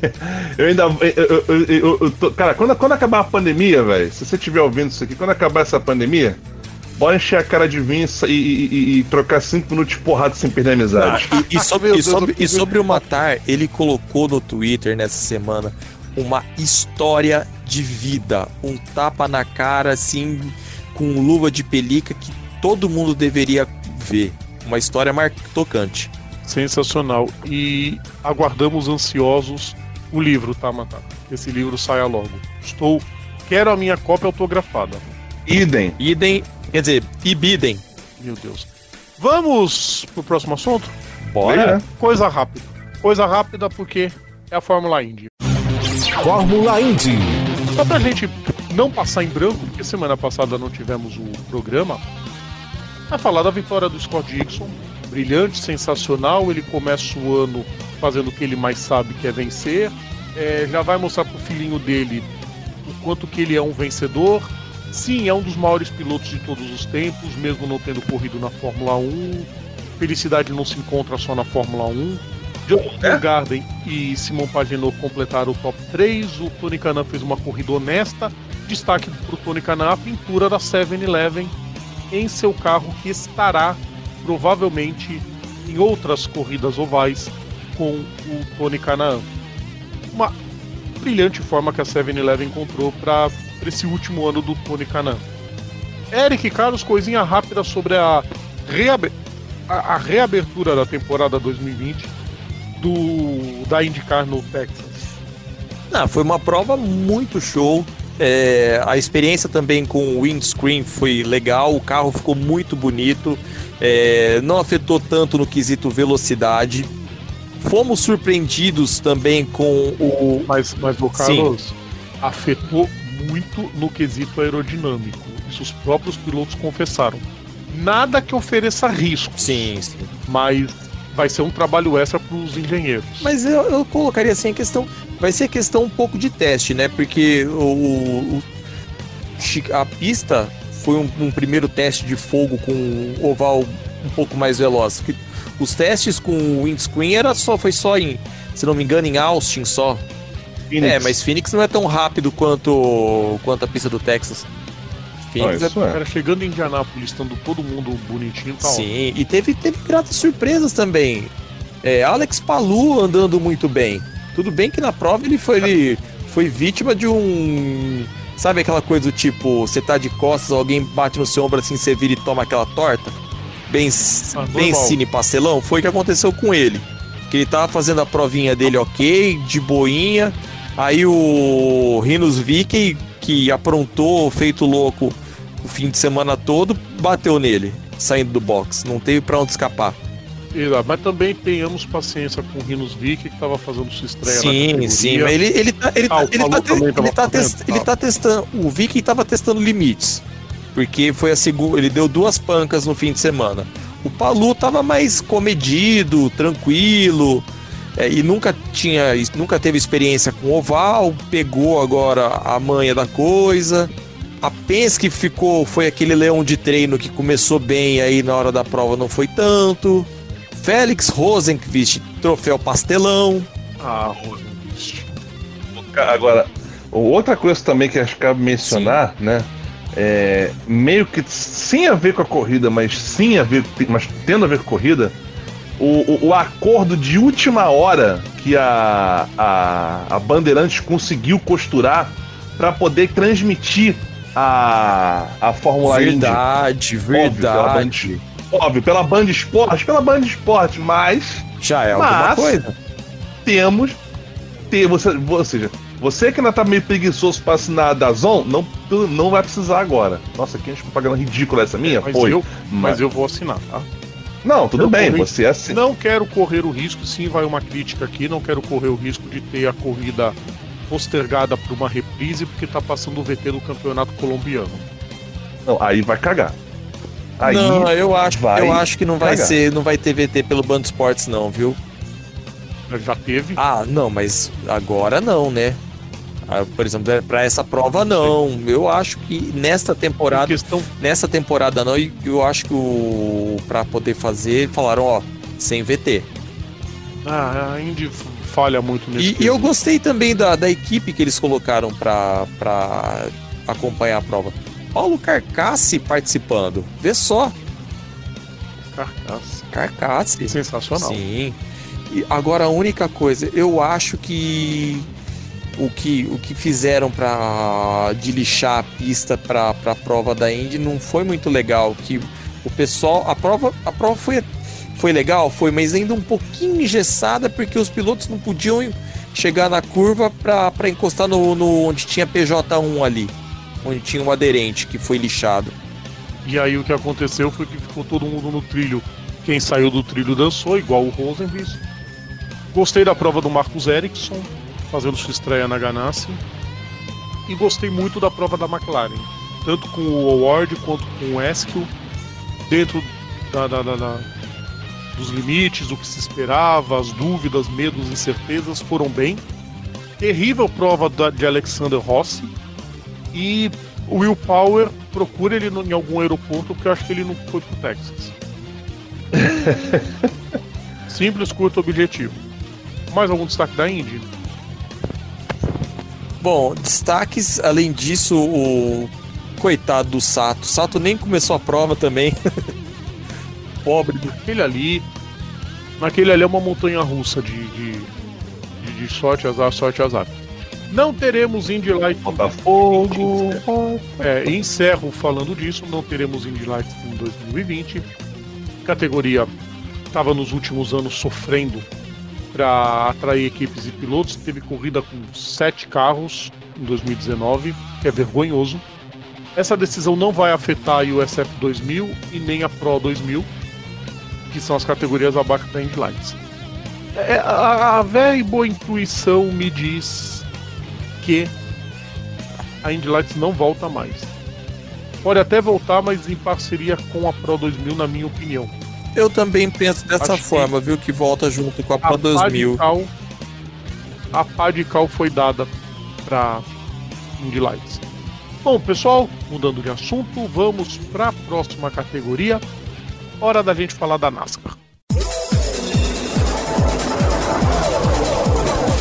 eu ainda. Eu, eu, eu, tô... Cara, quando, quando acabar a pandemia, velho, se você estiver ouvindo isso aqui, quando acabar essa pandemia, bora encher a cara de vinho e, e, e, trocar cinco minutos de porrada sem perder a amizade. Ah, e, sobre, e, sobre, e sobre o Matar, ele colocou no Twitter nessa semana uma história de vida, um tapa na cara, assim, com luva de pelica que todo mundo deveria ver. Uma história tocante. Sensacional. E aguardamos ansiosos o livro, tá, Matata? Esse livro saia logo. Estou. Quero a minha cópia autografada. Idem. Idem. Quer dizer, ibidem. Meu Deus. Vamos pro próximo assunto? Bora. Coisa rápida. Coisa rápida porque é a Fórmula Indy. Fórmula Indy. Só pra gente não passar em branco, porque semana passada não tivemos o programa, a falar da vitória do Scott Dixon brilhante, sensacional. Ele começa o ano fazendo o que ele mais sabe, que é vencer. É, já vai mostrar pro filhinho dele o quanto que ele é um vencedor. Sim, é um dos maiores pilotos de todos os tempos, mesmo não tendo corrido na Fórmula 1. Felicidade não se encontra só na Fórmula 1. John é? Garden e Simon Pagenaud completaram o top 3. O Tony Canan fez uma corrida honesta. Destaque para o Tony Canan a pintura da 7-Eleven em seu carro, que estará provavelmente em outras corridas ovais com o Tony Canaan. Uma brilhante forma que a 7-Eleven encontrou para esse último ano do Tony Canaan. Eric Carlos, coisinha rápida sobre a, a, a reabertura da temporada 2020 do da IndyCar no Texas. Ah, foi uma prova muito show. É, a experiência também com o windscreen foi legal, o carro ficou muito bonito, é, não afetou tanto no quesito velocidade. Fomos surpreendidos também com o. Mas, mas o Carlos Sim. afetou muito no quesito aerodinâmico. Isso os próprios pilotos confessaram. Nada que ofereça risco. Sim, sim. Mas vai ser um trabalho extra para os engenheiros. Mas eu, eu, colocaria assim a questão. Vai ser questão um pouco de teste, né? Porque o, o a pista foi um, um, primeiro teste de fogo com um oval um pouco mais veloz. Os testes com o windscreen era só, foi só em, se não me engano, em Austin só. Phoenix. É, mas Phoenix não é tão rápido quanto, quanto a pista do Texas. Phoenix ah, é, é. Cara, chegando em Indianápolis, estando todo mundo bonitinho tá Sim, e teve, teve gratas surpresas também. É, Alex Palu andando muito bem. Tudo bem que na prova ele foi, ele foi vítima de um. Sabe aquela coisa do tipo, você tá de costas, alguém bate no seu ombro assim, você vira e toma aquela torta? Bem, ah, bem cine pastelão? Foi o que aconteceu com ele. Que ele tava fazendo a provinha dele ok, de boinha. Aí o Rinos Vicky que aprontou, feito louco o fim de semana todo, bateu nele, saindo do box. Não teve para onde escapar. Mas também tenhamos paciência com o Rinos Vick, que estava fazendo sua estreia sim, Sim, mas ele, ele, tá, ele, ah, tá, ele, tá, ele, tá test, ele tá testando. O Vick estava testando limites. Porque foi a segunda. Ele deu duas pancas no fim de semana. O Palu estava mais comedido, tranquilo. É, e nunca tinha, nunca teve experiência com oval, pegou agora a manha da coisa. A Penske ficou, foi aquele leão de treino que começou bem aí na hora da prova não foi tanto. Félix Rosenqvist, troféu pastelão. Ah, Rosenqvist. Agora, outra coisa também que acho que cabe mencionar, sim. né? É, meio que sem a ver com a corrida, mas sim a ver, mas tendo a ver com a corrida, o, o, o, acordo de última hora que a, a, a Bandeirantes conseguiu costurar para poder transmitir a, a Fórmula verdade, Indy. Verdade, Óbvio, pela Band Esporte, pela Band Esporte, mas. Já é alguma coisa. Temos. Ter, você, ou seja, você que ainda tá meio preguiçoso pra assinar a Dazon, não, não vai precisar agora. Nossa, que propaganda ridícula essa minha? Mas, Foi. Eu, mas... mas eu vou assinar, tá? Não, tudo bem, correr, você é assim. Não quero correr o risco, sim, vai uma crítica aqui, não quero correr o risco de ter a corrida postergada para uma reprise porque tá passando o VT do campeonato colombiano. Não, aí vai cagar. Aí não, eu acho, vai eu acho que não vai cagar. ser, não vai ter VT pelo Band Esportes não, viu? Já teve? Ah, não, mas agora não, né? Ah, por exemplo, é, para essa prova não. Eu acho que nesta temporada, questão... nessa temporada não, e eu acho que o para poder fazer, falaram, ó, sem VT. Ah, a Indy falha muito nesse. E, e eu gostei também da, da equipe que eles colocaram para acompanhar a prova. Paulo Carcassi participando. Vê só. Carcassi. Carcassi. Sensacional. Sim. E agora a única coisa, eu acho que o que, o que fizeram para de lixar a pista para a prova da Indy não foi muito legal. Que o pessoal, a prova, a prova foi, foi legal, foi, mas ainda um pouquinho engessada porque os pilotos não podiam chegar na curva para encostar no, no onde tinha PJ1 ali, onde tinha um aderente que foi lixado. E aí o que aconteceu foi que ficou todo mundo no trilho. Quem saiu do trilho dançou, igual o Rosenqvist. Gostei da prova do Marcos Ericsson, fazendo sua estreia na Ganassi. E gostei muito da prova da McLaren, tanto com o Award quanto com o Eskel, dentro da, da, da, da dos limites, o que se esperava, as dúvidas, medos, incertezas foram bem. Terrível prova de Alexander Rossi e o Will Power procura ele em algum aeroporto porque eu acho que ele não foi pro Texas. Simples, curto, objetivo. Mais algum destaque da Indy? Bom, destaques, além disso, o coitado do Sato. Sato nem começou a prova também. Pobre daquele ali. Naquele ali é uma montanha russa de, de, de, de sorte, azar, sorte, azar. Não teremos Indy Light Botafogo. É, encerro falando disso. Não teremos Indy Light em 2020. Categoria estava nos últimos anos sofrendo para atrair equipes e pilotos. Teve corrida com sete carros em 2019, que é vergonhoso. Essa decisão não vai afetar a USF 2000 e nem a Pro 2000, que são as categorias abaixo da Indy Lights. É, a, a velha e boa intuição me diz que a Indy Lights não volta mais. Pode até voltar, mas em parceria com a Pro 2000, na minha opinião. Eu também penso dessa Acho forma, que viu? Que volta junto com a Pro 2000. Cal, a pá de cal foi dada para Indy Lights. Bom, pessoal, mudando de assunto, vamos para a próxima categoria. Hora da gente falar da NASCAR.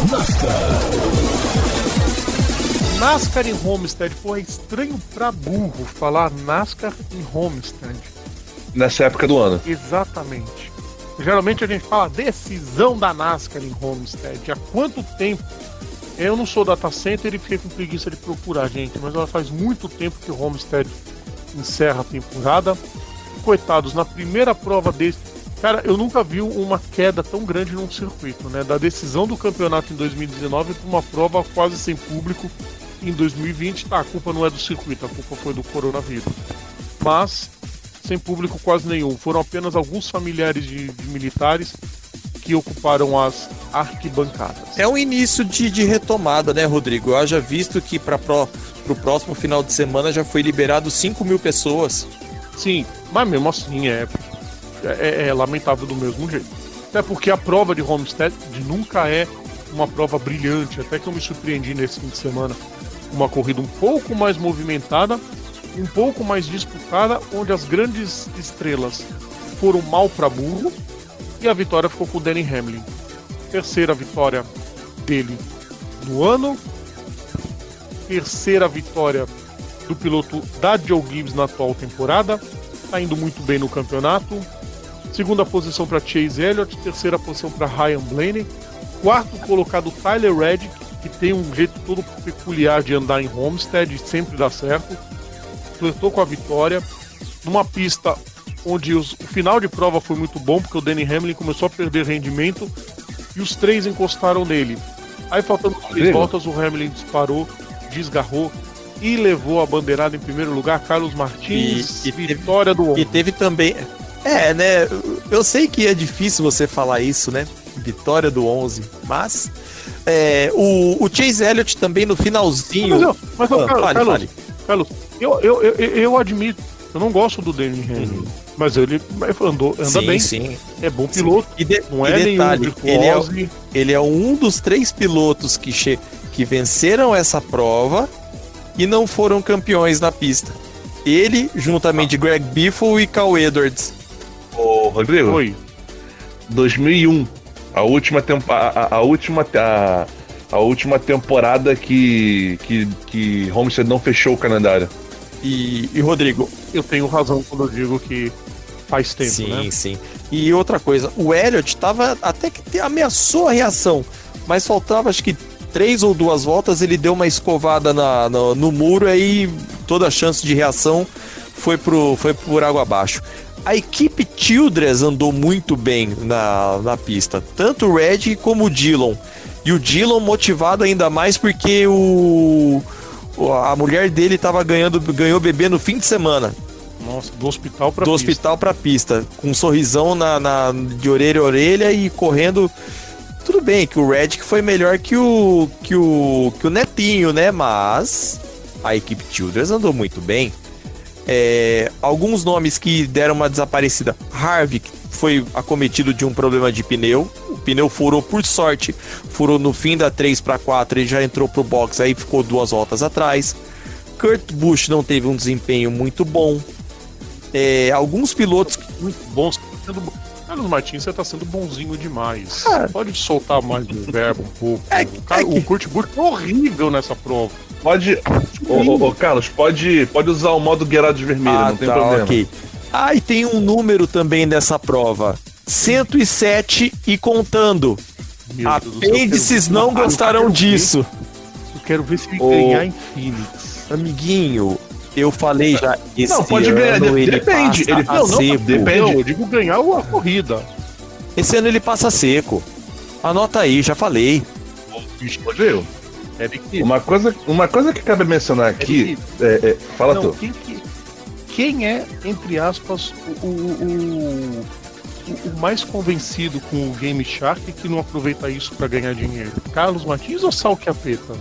NASCAR. NASCAR em Homestead. Pô, é estranho pra burro falar NASCAR em Homestead nessa época do ano. Exatamente. Geralmente a gente fala decisão da NASCAR em Homestead. Há quanto tempo? Eu não sou data center e fiquei com preguiça de procurar, gente, mas ela faz muito tempo que o Homestead encerra a temporada. Coitados, na primeira prova desse. Cara, eu nunca vi uma queda tão grande num circuito, né? Da decisão do campeonato em 2019 para uma prova quase sem público em 2020. Tá, a culpa não é do circuito, a culpa foi do coronavírus. Mas sem público quase nenhum. Foram apenas alguns familiares de, de militares que ocuparam as arquibancadas. É um início de, de retomada, né, Rodrigo? Eu já visto que para o próximo final de semana já foi liberado 5 mil pessoas. Sim, mas mesmo assim é, é, é lamentável do mesmo jeito. Até porque a prova de Homestead nunca é uma prova brilhante, até que eu me surpreendi nesse fim de semana. Uma corrida um pouco mais movimentada, um pouco mais disputada, onde as grandes estrelas foram mal para burro e a vitória ficou com o Danny Hamlin. Terceira vitória dele no ano, terceira vitória do piloto da Joe Gibbs na atual temporada, está indo muito bem no campeonato. Segunda posição para Chase Elliott, terceira posição para Ryan Blaney, quarto colocado Tyler Reddick, que tem um jeito todo peculiar de andar em Homestead, sempre dá certo flertou com a vitória, numa pista onde os, o final de prova foi muito bom, porque o Danny Hamlin começou a perder rendimento e os três encostaram nele. Aí, faltando três voltas, o Hamlin disparou, desgarrou e levou a bandeirada em primeiro lugar. Carlos Martins, e, e vitória teve, do 11. E teve também. É, né? Eu sei que é difícil você falar isso, né? Vitória do 11, mas é, o, o Chase Elliott também no finalzinho. Mas, mas, ah, Carlos, fale, Carlos, fale. Carlos, eu, eu, eu, eu admito, eu não gosto do Danny Henry, uhum. mas ele andou, anda sim, bem. Sim. É bom piloto. E de, não é detalhe, ele é, ele é um dos três pilotos que, che, que venceram essa prova e não foram campeões na pista. Ele, juntamente ah. Greg Biffle e Cal Edwards. Ô, Rodrigo. Oi. 2001. A última temporada. A, a, última. A a última temporada que, que, que Homestead não fechou o calendário. E, e Rodrigo? Eu tenho razão quando eu digo que faz tempo, sim, né? Sim, sim. E outra coisa, o Elliot tava até que ameaçou a reação, mas faltava acho que três ou duas voltas, ele deu uma escovada na, no, no muro e aí toda a chance de reação foi, pro, foi por água abaixo. A equipe Childress andou muito bem na, na pista, tanto o Red como o Dillon. E o Dylan motivado ainda mais porque o a mulher dele tava ganhando ganhou bebê no fim de semana. Nossa, do hospital para do pista. hospital para pista, com um sorrisão na, na, de orelha a orelha e correndo. Tudo bem que o Red foi melhor que o que o que o Netinho, né? Mas a equipe Childress andou muito bem. É, alguns nomes que deram uma desaparecida. Harvick foi acometido de um problema de pneu. O pneu furou por sorte. Furou no fim da 3 para 4 e já entrou pro box, aí ficou duas voltas atrás. Kurt Busch não teve um desempenho muito bom. É, alguns pilotos. Muito bons. Tá Carlos Martins, você tá sendo bonzinho demais. Ah. Pode soltar mais o verbo um pouco. É, o, cara, é que... o Kurt Busch foi horrível nessa prova. Pode. Ô, ô, ô, Carlos, pode, pode usar o modo Guerrados Vermelho, ah, não tem tá, problema. Ok. Ah, e tem um número também nessa prova: 107 e contando. Meu Apêndices Deus, não gostarão disso. Ver, eu quero ver se ele ganhar em Phoenix. Amiguinho, eu falei já. Esse não, pode ganhar. Ele depende. Ele, não, não, seco. depende. Eu digo ganhar a corrida. Esse ano ele passa seco. Anota aí, já falei. Pode eu. Uma coisa, uma coisa que cabe mencionar aqui. É, é, fala não, tu. Quem, quem, é, entre aspas, o, o, o, o, mais convencido com o Game Shark que não aproveita isso para ganhar dinheiro? Carlos Martins ou Sal Capeta?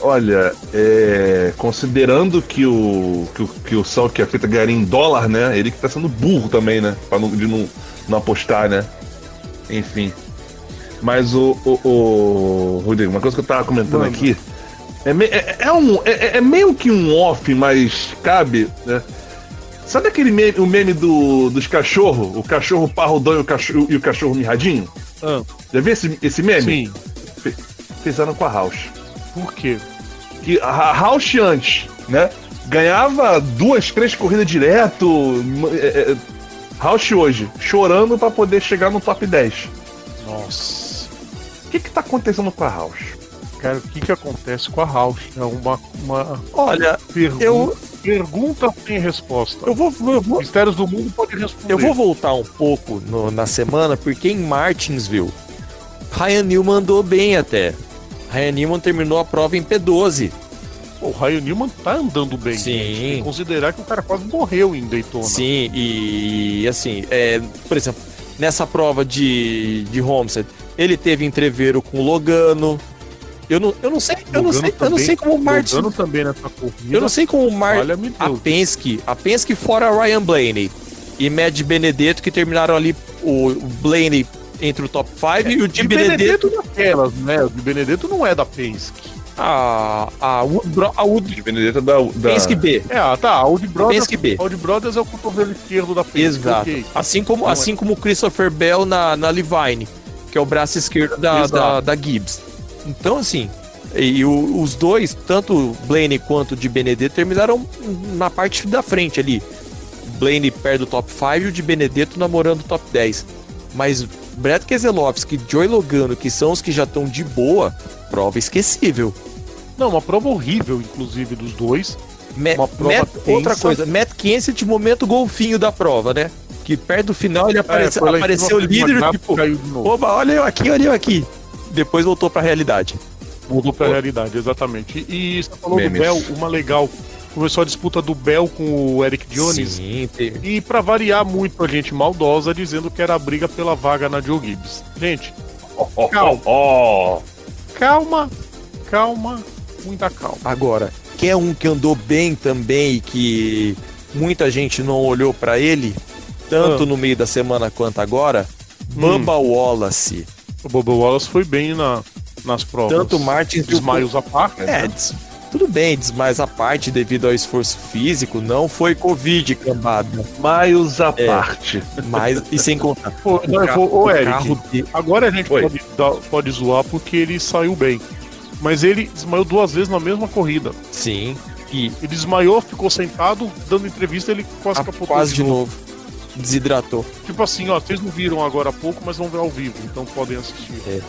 Olha, é, considerando que o, que o, que o Sal Capeta ganharia em dólar, né? Ele que tá sendo burro também, né? Pra não, de não, não apostar, né? Enfim. Mas o, o, o, Rodrigo, uma coisa que eu tava comentando aqui. É, é, é, um, é, é, meio que um off, mas cabe, né? Sabe aquele meme, o meme do, dos cachorros? O cachorro parrudão e o cachorro, e o cachorro mirradinho? Ah. Já viu esse, esse meme? Sim. Fizeram com a House. Por quê? Que a House antes, né? Ganhava duas, três corridas direto. É, é, House hoje, chorando para poder chegar no top 10. Nossa que que tá acontecendo com a House? Cara, o que que acontece com a House? É uma, uma Olha, pergunta, eu pergunta sem resposta. Eu vou, eu vou... Mistérios do mundo pode responder. Eu vou voltar um pouco no, na semana, porque em Martinsville, Ryan Newman andou bem até. Ryan Newman terminou a prova em P12. o Ryan Newman tá andando bem. Sim. Que considerar que o cara quase morreu em Daytona. Sim, e assim, é, por exemplo, nessa prova de, de Homestead, ele teve entreveiro com o Logano. Eu não, eu não sei, eu não sei, também, eu não sei como o Martin. Também nessa corrida. Eu não sei como o Martin. A Penske, a Penske fora Ryan Blaney e Mad Benedetto que terminaram ali o Blaney entre o top 5 é, e o de Benedetto. Benedetto daquelas, né? O de Benedetto não é da Penske. A, a, Wood, a Wood de Benedetto é da, da Penske B. É, ah, tá. A Wood Brothers, Penske B. A Wood Brothers é o cotovelo esquerdo da Penske. Exato. Okay. Assim como, assim é. como o Christopher Bell na, na Levine que é o braço esquerdo da, da, da, Gibbs. Então, assim, e o, os dois, tanto Blaney quanto de Benedetto, terminaram na parte da frente ali. Blaney perto do top 5 e o de Benedetto namorando o top 10. Mas Brett Keselowski e Joey Logano, que são os que já estão de boa, prova esquecível. Não, uma prova horrível, inclusive, dos dois. Ma uma prova Matt, outra coisa, Matt Kenseth de momento golfinho da prova, né? que perto do final ele aparece, é, apareceu líder, tipo, oba, olha eu aqui, olha eu aqui. Depois voltou pra realidade. Voltou pra Pô. realidade, exatamente. E você falou Memes. do Bell, uma legal. Começou a disputa do Bell com o Eric Jones. Sim, tem... E para variar muito a gente maldosa, dizendo que era a briga pela vaga na Joe Gibbs. Gente, calma. Calma, calma, muita calma. Agora, quer um que andou bem também e que muita gente não olhou para ele? tanto ah. no meio da semana quanto agora, Bubba hum. Wallace. O Bubba Wallace foi bem na, nas provas. Tanto Martins desmaios à parte. É, né? tudo bem, desmaios à parte devido ao esforço físico, não foi Covid, cambada. Desmaios à é, parte. Mas, e sem contar. Não, carro, ô, Eric, de... agora a gente pode, pode zoar porque ele saiu bem. Mas ele desmaiou duas vezes na mesma corrida. Sim. E ele desmaiou, ficou sentado, dando entrevista, ele quase ah, capotou. Quase de novo. novo desidratou. Tipo assim, ó, vocês não viram agora há pouco, mas vão ver ao vivo, então podem assistir. É.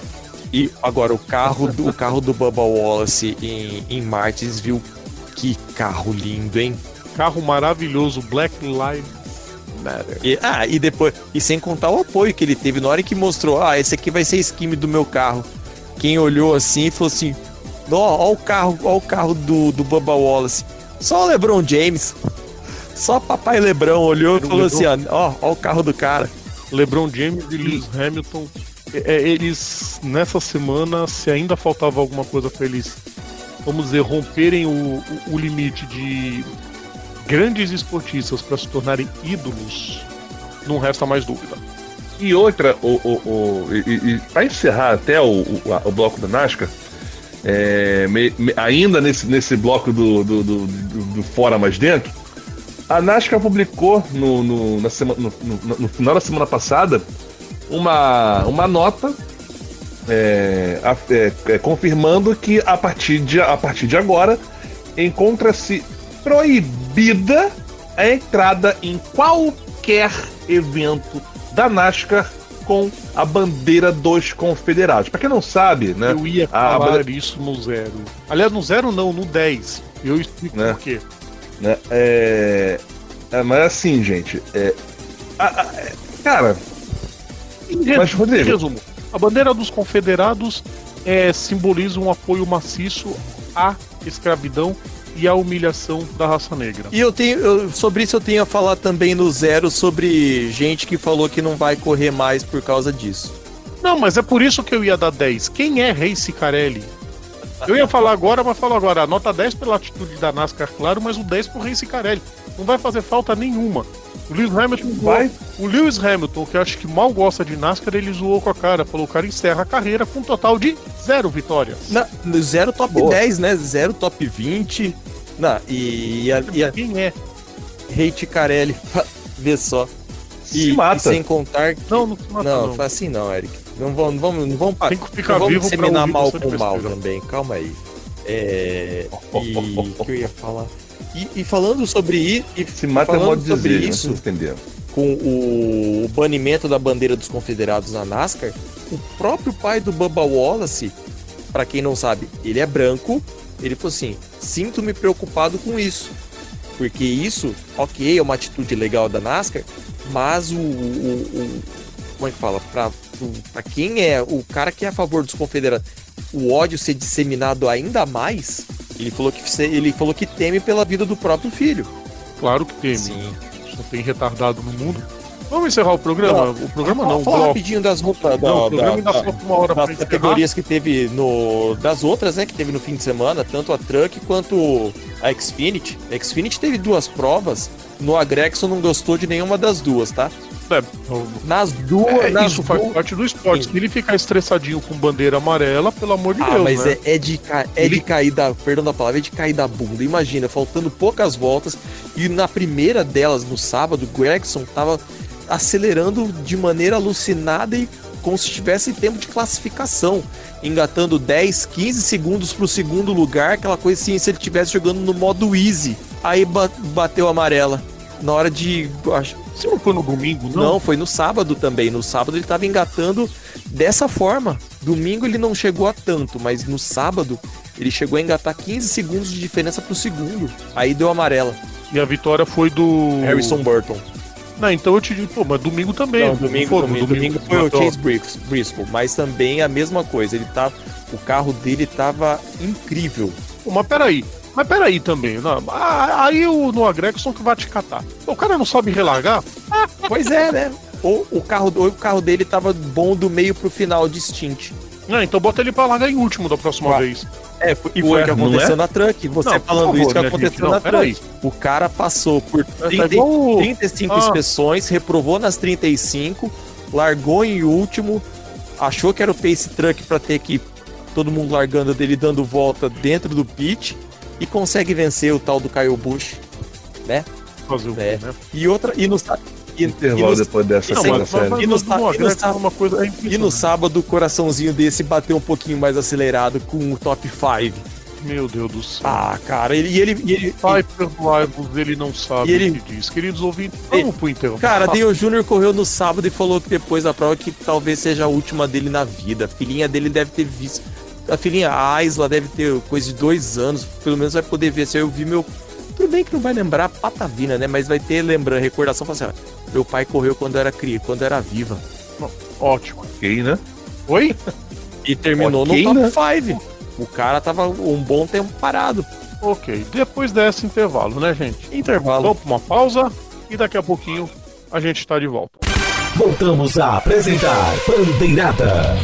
E agora o carro do, o carro do Bubba Wallace em, em Martins viu que carro lindo, hein? Carro maravilhoso, Black Lives Matter. E, ah, e depois, e sem contar o apoio que ele teve na hora que mostrou, ah, esse aqui vai ser esquime do meu carro. Quem olhou assim falou assim: ó, ó o carro, ó o carro do, do Bubba Wallace. Só o LeBron James. Só papai Lebrão olhou e falou assim: ó, ó o carro do cara. LeBron James e Lewis Hamilton, é, é, eles nessa semana, se ainda faltava alguma coisa para eles, vamos dizer, romperem o, o, o, limite de, grandes esportistas para se tornarem ídolos, não resta mais dúvida. E outra, o, o, o, e, e para encerrar até o, o, o, bloco da NASCAR, é, me, me, ainda nesse, nesse bloco do, do, do, do, Fora Mais Dentro, a NASCAR publicou no, no, na no, no, no final da semana passada uma, uma nota é, é, é, confirmando que a partir de, a partir de agora encontra-se proibida a entrada em qualquer evento da NASCAR com a bandeira dos confederados. Para quem não sabe, né? Eu ia falar a... isso no zero. Aliás, no zero não, no 10. Eu explico né? por quê. Né? É... é... mas assim, gente, é... A, a, é... cara. Em mas, Rodrigo... resumo, a bandeira dos confederados é, simboliza um apoio maciço à escravidão e a humilhação da raça negra. E eu tenho eu, sobre isso eu tenho a falar também no zero sobre gente que falou que não vai correr mais por causa disso. Não, mas é por isso que eu ia dar 10. Quem é Rei Cicarelli? Eu ia falar agora, mas falo agora. A nota 10 pela atitude da NASCAR, claro, mas o 10 pro Rei Cicarelli. Não vai fazer falta nenhuma. O Lewis Hamilton vai. O Lewis Hamilton, que eu acho que mal gosta de NASCAR, ele zoou com a cara. Falou: o cara encerra a carreira com um total de zero vitórias. Na, zero top Boa. 10, né? Zero top 20. Não, e, e, a, e a, Quem é? Carelli, vê só. E, se mata. E sem contar. Que... Não, não se mata. Não, não. assim não, Eric. Não vamos, não vamos, não vamos, Tem que ficar não vamos disseminar mal com mal também. Calma aí. É. E o que eu ia falar? E, e falando sobre e, se mata é falando é sobre dizer, isso, com o, o banimento da bandeira dos confederados na NASCAR, o próprio pai do Bubba Wallace, para quem não sabe, ele é branco. Ele falou assim: sinto-me preocupado com isso, porque isso, ok, é uma atitude legal da NASCAR, mas o, o, o como é que fala? Para quem é o cara que é a favor dos confederados, o ódio ser disseminado ainda mais, ele falou que ele falou que teme pela vida do próprio filho. Claro que teme. Sim. Só tem retardado no mundo. Vamos encerrar o programa? Não, o programa não. Fala rapidinho das roupas da, não, da, da, uma hora das categorias que teve no. Das outras, né? Que teve no fim de semana, tanto a Truck quanto a Xfinity. A Xfinity teve duas provas. No Agrexon não gostou de nenhuma das duas, tá? É, nas duas. É, nas isso faz parte do esporte. Se ele ficar estressadinho com bandeira amarela, pelo amor de ah, Deus. Mas né? é, é, de, é ele... de cair da. Perdão da palavra, é de cair da bunda. Imagina, faltando poucas voltas. E na primeira delas, no sábado, o Gregson tava acelerando de maneira alucinada e como se tivesse tempo de classificação, engatando 10, 15 segundos para o segundo lugar, aquela coisa assim, se ele estivesse jogando no modo easy. Aí bateu a amarela. Na hora de. Você não foi no domingo, não? Não, foi no sábado também. No sábado ele estava engatando dessa forma. Domingo ele não chegou a tanto, mas no sábado ele chegou a engatar 15 segundos de diferença pro segundo. Aí deu amarela. E a vitória foi do. Harrison Burton. Não, então eu te digo, pô, mas domingo também. Não, domingo, foi, domingo, domingo, domingo foi o Chase Briscoe, mas também a mesma coisa. Ele tá, o carro dele tava incrível. Pô, mas peraí, mas peraí também, não, aí o Noah Gregson que vai te catar. O cara não sabe relargar? Pois é, né? Ou o carro, ou o carro dele tava bom do meio pro final de stint. Não, então bota ele pra largar em último da próxima vez. É, e foi o que aconteceu é? na Truck. Você não, falando favor, isso que aconteceu gente, na Truck. Aí. O cara passou por 30, tá 35 ah. inspeções, reprovou nas 35, largou em último, achou que era o Pace Truck para ter que todo mundo largando dele dando volta dentro do pit e consegue vencer o tal do Kyle Busch, né? Fazer o é. né? E outra e no e, Intervalo e no, depois dessa não, mas, mas, e, no, e, no, sábado, e no o coraçãozinho desse bateu um pouquinho mais acelerado com o top 5. Meu Deus do céu. Ah, cara, ele. ele, ele Piper Rivals, ele não sabe ele, o que diz. Queridos ouvintes, vamos pro intervalo. Cara, Dale Jr. correu no sábado e falou que depois da prova que talvez seja a última dele na vida. A filhinha dele deve ter visto. A filhinha, a Isla, deve ter coisa de dois anos. Pelo menos vai poder ver. Se eu vi meu. Tudo bem que não vai lembrar Patavina, né? Mas vai ter lembrando, recordação. Assim, ó, meu pai correu quando era cria, quando era viva. Ótimo. Ok, né? Oi? E terminou okay, no top 5. Né? O cara tava um bom tempo parado. Ok, depois desse intervalo, né, gente? Intervalo. Vamos pra uma pausa e daqui a pouquinho a gente tá de volta. Voltamos a apresentar Bandeirada.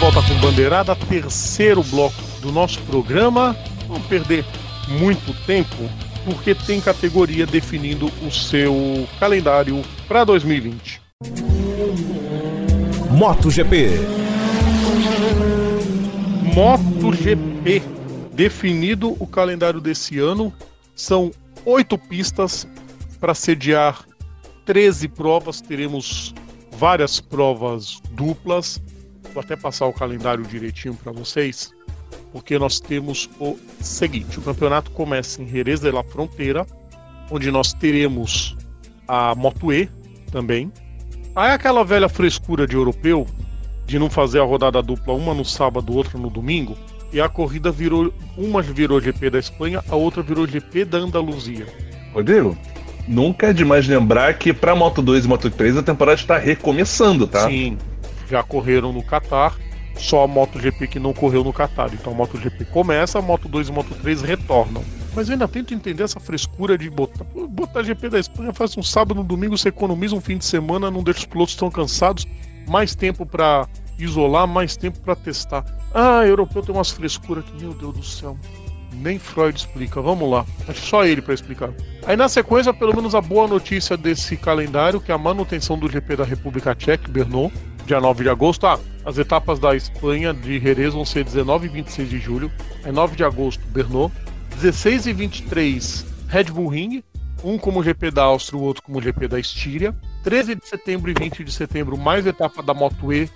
Volta com Bandeirada, terceiro bloco do nosso programa. Vamos perder muito tempo porque tem categoria definindo o seu calendário para 2020. MotoGP. MotoGP. Definido o calendário desse ano, são oito pistas para sediar 13 provas. Teremos várias provas duplas. Vou até passar o calendário direitinho para vocês, porque nós temos o seguinte: o campeonato começa em Jerez de la Fronteira, onde nós teremos a Moto E também. Aí aquela velha frescura de europeu de não fazer a rodada dupla, uma no sábado, outra no domingo, e a corrida virou, uma virou GP da Espanha, a outra virou GP da Andaluzia. Rodrigo, nunca é demais lembrar que para Moto 2 e Moto 3 a temporada está recomeçando, tá? Sim, já correram no Qatar, só a MotoGP que não correu no Qatar. Então a MotoGP começa, a Moto 2 e a Moto 3 retornam. Mas eu ainda tento entender essa frescura de botar. Botar GP da Espanha faz um sábado, um domingo, você economiza um fim de semana, não deixa os pilotos tão cansados, mais tempo para isolar, mais tempo para testar. Ah, europeu tem umas frescuras que, meu Deus do céu. Nem Freud explica. Vamos lá. Acho só ele para explicar. Aí na sequência, pelo menos a boa notícia desse calendário, que é a manutenção do GP da República Tcheca, Bernou, dia 9 de agosto. Ah, as etapas da Espanha de Jerez vão ser 19 e 26 de julho. Aí 9 de agosto, Bernou. 16 e 23, Red Bull Ring. Um como GP da Áustria, o outro como GP da Estíria. 13 de setembro e 20 de setembro, mais etapa da Moto E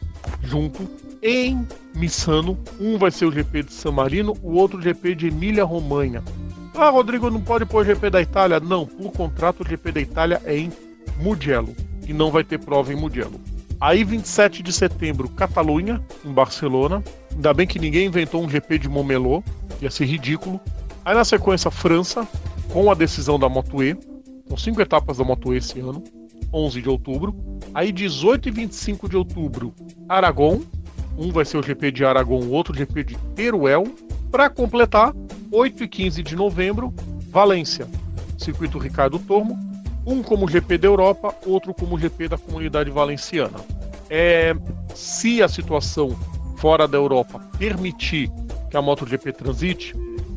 junto. Em Missano, um vai ser o GP de San Marino, o outro GP de Emília-Romanha. Ah, Rodrigo, não pode pôr o GP da Itália? Não, por contrato o GP da Itália é em Mugello e não vai ter prova em Mugello. Aí 27 de setembro, Catalunha, em Barcelona. Ainda bem que ninguém inventou um GP de Momelô, ia ser ridículo. Aí na sequência, França, com a decisão da Moto E. São cinco etapas da Moto E esse ano. 11 de outubro. Aí 18 e 25 de outubro, Aragon. Um vai ser o GP de Aragon, o outro GP de Teruel. Para completar, 8 e 15 de novembro, Valência. Circuito Ricardo Tormo. Um como GP da Europa, outro como GP da comunidade valenciana. É, se a situação fora da Europa permitir que a MotoGP transite,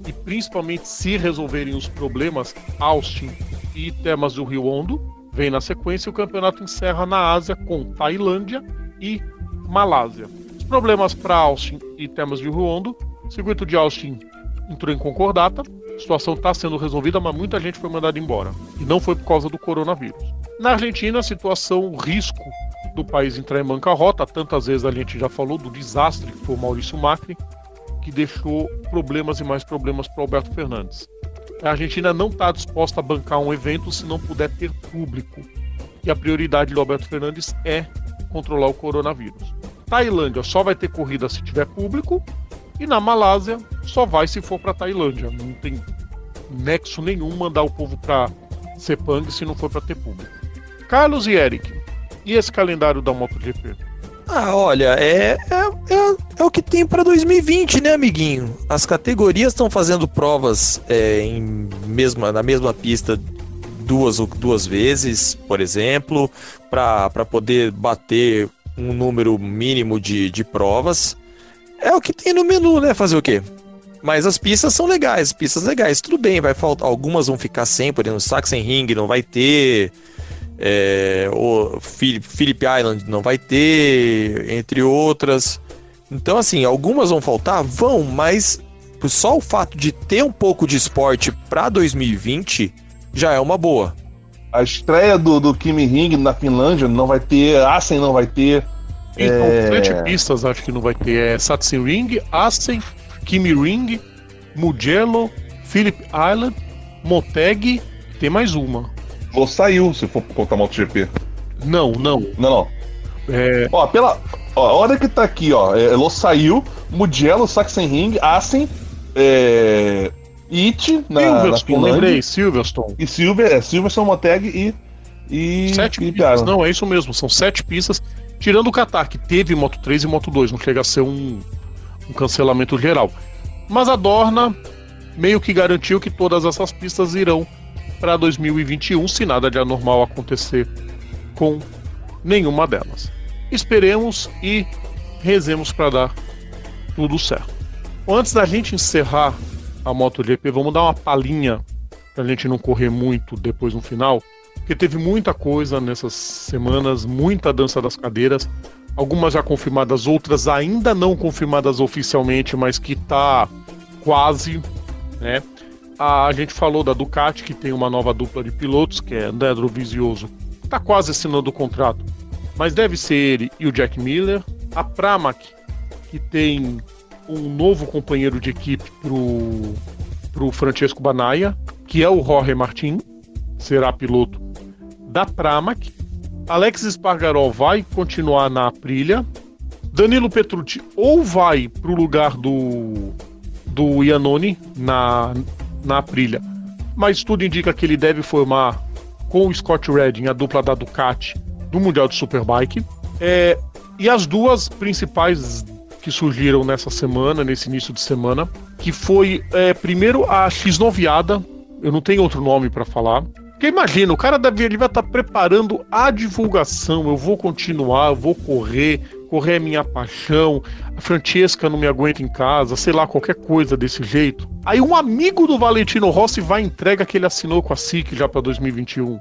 e principalmente se resolverem os problemas Austin e temas do Rio Hondo, vem na sequência o campeonato encerra na Ásia com Tailândia e Malásia. Os problemas para Austin e temas de Rio Hondo, o circuito de Austin entrou em concordata, a situação está sendo resolvida, mas muita gente foi mandada embora. E não foi por causa do coronavírus. Na Argentina, a situação, o risco do país entrar em bancarrota, tantas vezes a gente já falou do desastre que foi o Maurício Macri, que deixou problemas e mais problemas para Alberto Fernandes. A Argentina não está disposta a bancar um evento se não puder ter público. E a prioridade do Alberto Fernandes é controlar o coronavírus. Tailândia só vai ter corrida se tiver público. E na Malásia só vai se for para Tailândia. Não tem nexo nenhum mandar o povo para Sepang se não for para ter público. Carlos e Eric, e esse calendário da MotoGP? Ah, olha, é, é, é, é o que tem para 2020, né, amiguinho? As categorias estão fazendo provas é, em mesma, na mesma pista duas, duas vezes, por exemplo, para poder bater um número mínimo de, de provas. É o que tem no menu, né? Fazer o quê? Mas as pistas são legais, pistas legais. Tudo bem, vai faltar. Algumas vão ficar sem, por exemplo, Sachsenring não vai ter. É, o Philip Island não vai ter, entre outras. Então, assim, algumas vão faltar? Vão, mas só o fato de ter um pouco de esporte para 2020 já é uma boa. A estreia do, do Kimi Ring na Finlândia não vai ter, Assen não vai ter. Então, é... sete pistas acho que não vai ter. É Satsen Ring, Assen, Kimi Ring, Mugello, Philip Island, Moteg, tem mais uma. Lô saiu, se for contar MotoGP. Não, não. Não, não. É... Ó, pela. Ó, a hora que tá aqui, ó. É, Lô saiu, Mugello, Sachsenring, Assen, é... It na, Silverstone, na lembrei, Silverstone. E Silver, é, Silverstone, Moteg e. e sete pistas, não, é isso mesmo, são sete pistas. Tirando o Qatar, que teve Moto 3 e Moto 2, não chega a ser um, um cancelamento geral. Mas a Dorna meio que garantiu que todas essas pistas irão para 2021, se nada de anormal acontecer com nenhuma delas. Esperemos e rezemos para dar tudo certo. Antes da gente encerrar a MotoGP, vamos dar uma palhinha pra gente não correr muito depois no final, porque teve muita coisa nessas semanas, muita dança das cadeiras, algumas já confirmadas, outras ainda não confirmadas oficialmente, mas que tá quase, né? A gente falou da Ducati, que tem uma nova dupla de pilotos, que é André Vizioso, tá quase assinando o contrato, mas deve ser ele e o Jack Miller. A Pramac, que tem um novo companheiro de equipe pro, pro Francesco Banaia, que é o Jorge Martin, será piloto da Pramac. Alex Spargaró vai continuar na Aprilia. Danilo Petrucci ou vai pro lugar do do Iannone na na Aprilia, mas tudo indica que ele deve formar com o Scott Redding a dupla da Ducati do Mundial de Superbike. É, e as duas principais que surgiram nessa semana, nesse início de semana, que foi é, primeiro a X9 eu não tenho outro nome para falar. Porque imagina, o cara deve, ele vai estar tá preparando a divulgação. Eu vou continuar, eu vou correr, correr é minha paixão. A Francesca não me aguenta em casa, sei lá, qualquer coisa desse jeito. Aí um amigo do Valentino Rossi vai entrega que ele assinou com a SIC já para 2021.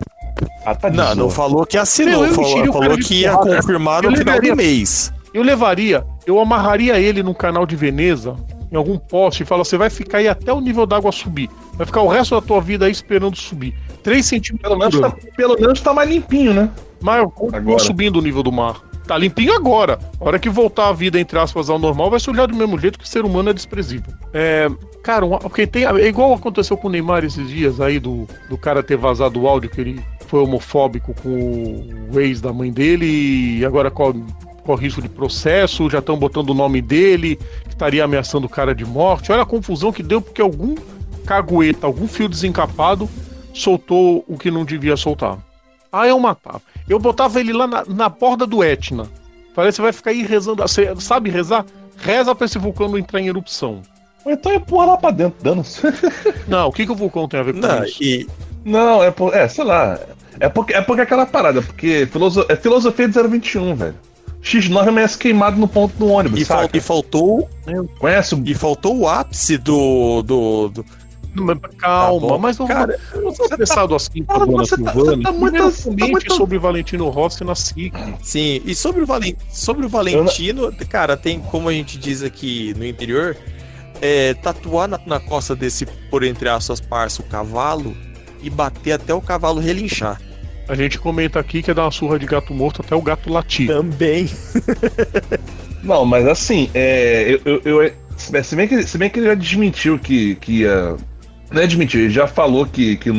Ah, tá não, não falou que assinou, Meu, falou, falou que ia confirmar no final do mês. Eu levaria, eu amarraria ele no canal de Veneza, em algum poste, e fala: você vai ficar aí até o nível d'água subir. Vai ficar o resto da tua vida aí esperando subir. 3 centímetros. Pelo menos, tá, pelo menos tá mais limpinho, né? Mas agora. subindo o nível do mar. Tá limpinho agora. A hora que voltar a vida, entre aspas, ao normal, vai sujar do mesmo jeito que o ser humano é desprezível. É. Cara, porque tem. É igual aconteceu com o Neymar esses dias aí, do, do cara ter vazado o áudio que ele foi homofóbico com o ex da mãe dele e agora corre, corre risco de processo, já estão botando o nome dele, que estaria ameaçando o cara de morte. Olha a confusão que deu porque algum cagueta, algum fio desencapado soltou o que não devia soltar. Ah, eu matava. Eu botava ele lá na, na borda do Etna. Parece que vai ficar aí rezando. Você sabe rezar? Reza pra esse vulcão não entrar em erupção. Então empurra lá pra dentro, dando. não, o que, que o vulcão tem a ver com não, isso? E... Não, é, por, é, sei lá. É porque, é porque aquela parada, porque filoso, é filosofia de 021, velho. X9 amanhece queimado no ponto do ônibus. E, fal, e faltou. Conhece o... E faltou o ápice do. do, do... Calma, tá mas não, cara, apressado tá, assim com a Dona Silvana. Tá, tá, muito, tá muito... sobre o Valentino Rossi na SIC. Sim, e sobre o, Valen... sobre o Valentino, cara, tem como a gente diz aqui no interior, é, tatuar na, na costa desse, por entre aspas, parça, o cavalo, e bater até o cavalo relinchar. A gente comenta aqui que é dar uma surra de gato morto até o gato latir. Também. Não, mas assim, é, eu, eu, eu, se, bem que, se bem que ele já desmentiu que, que ia. Não é admitir, ele já falou que, que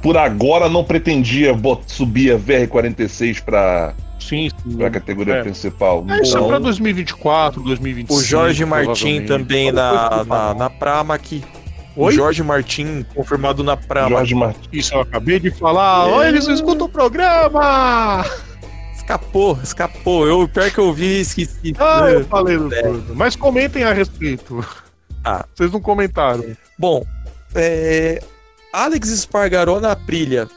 por agora não pretendia subir a VR46 para sim, sim. Pra categoria é. principal. É, isso é pra 2024, 2025. O Jorge Martin também na, na, na Pramac Oi? Jorge Martin, confirmado na Prama. Jorge Martin. Isso eu acabei de falar. É. Oi, eles não escutam o programa! Escapou, escapou. Eu, pior que eu vi, esqueci. Ah, eu falei do é. tudo. Mas comentem a respeito. Ah. Vocês não comentaram. Bom, é... Alex Espargaró na Prilha.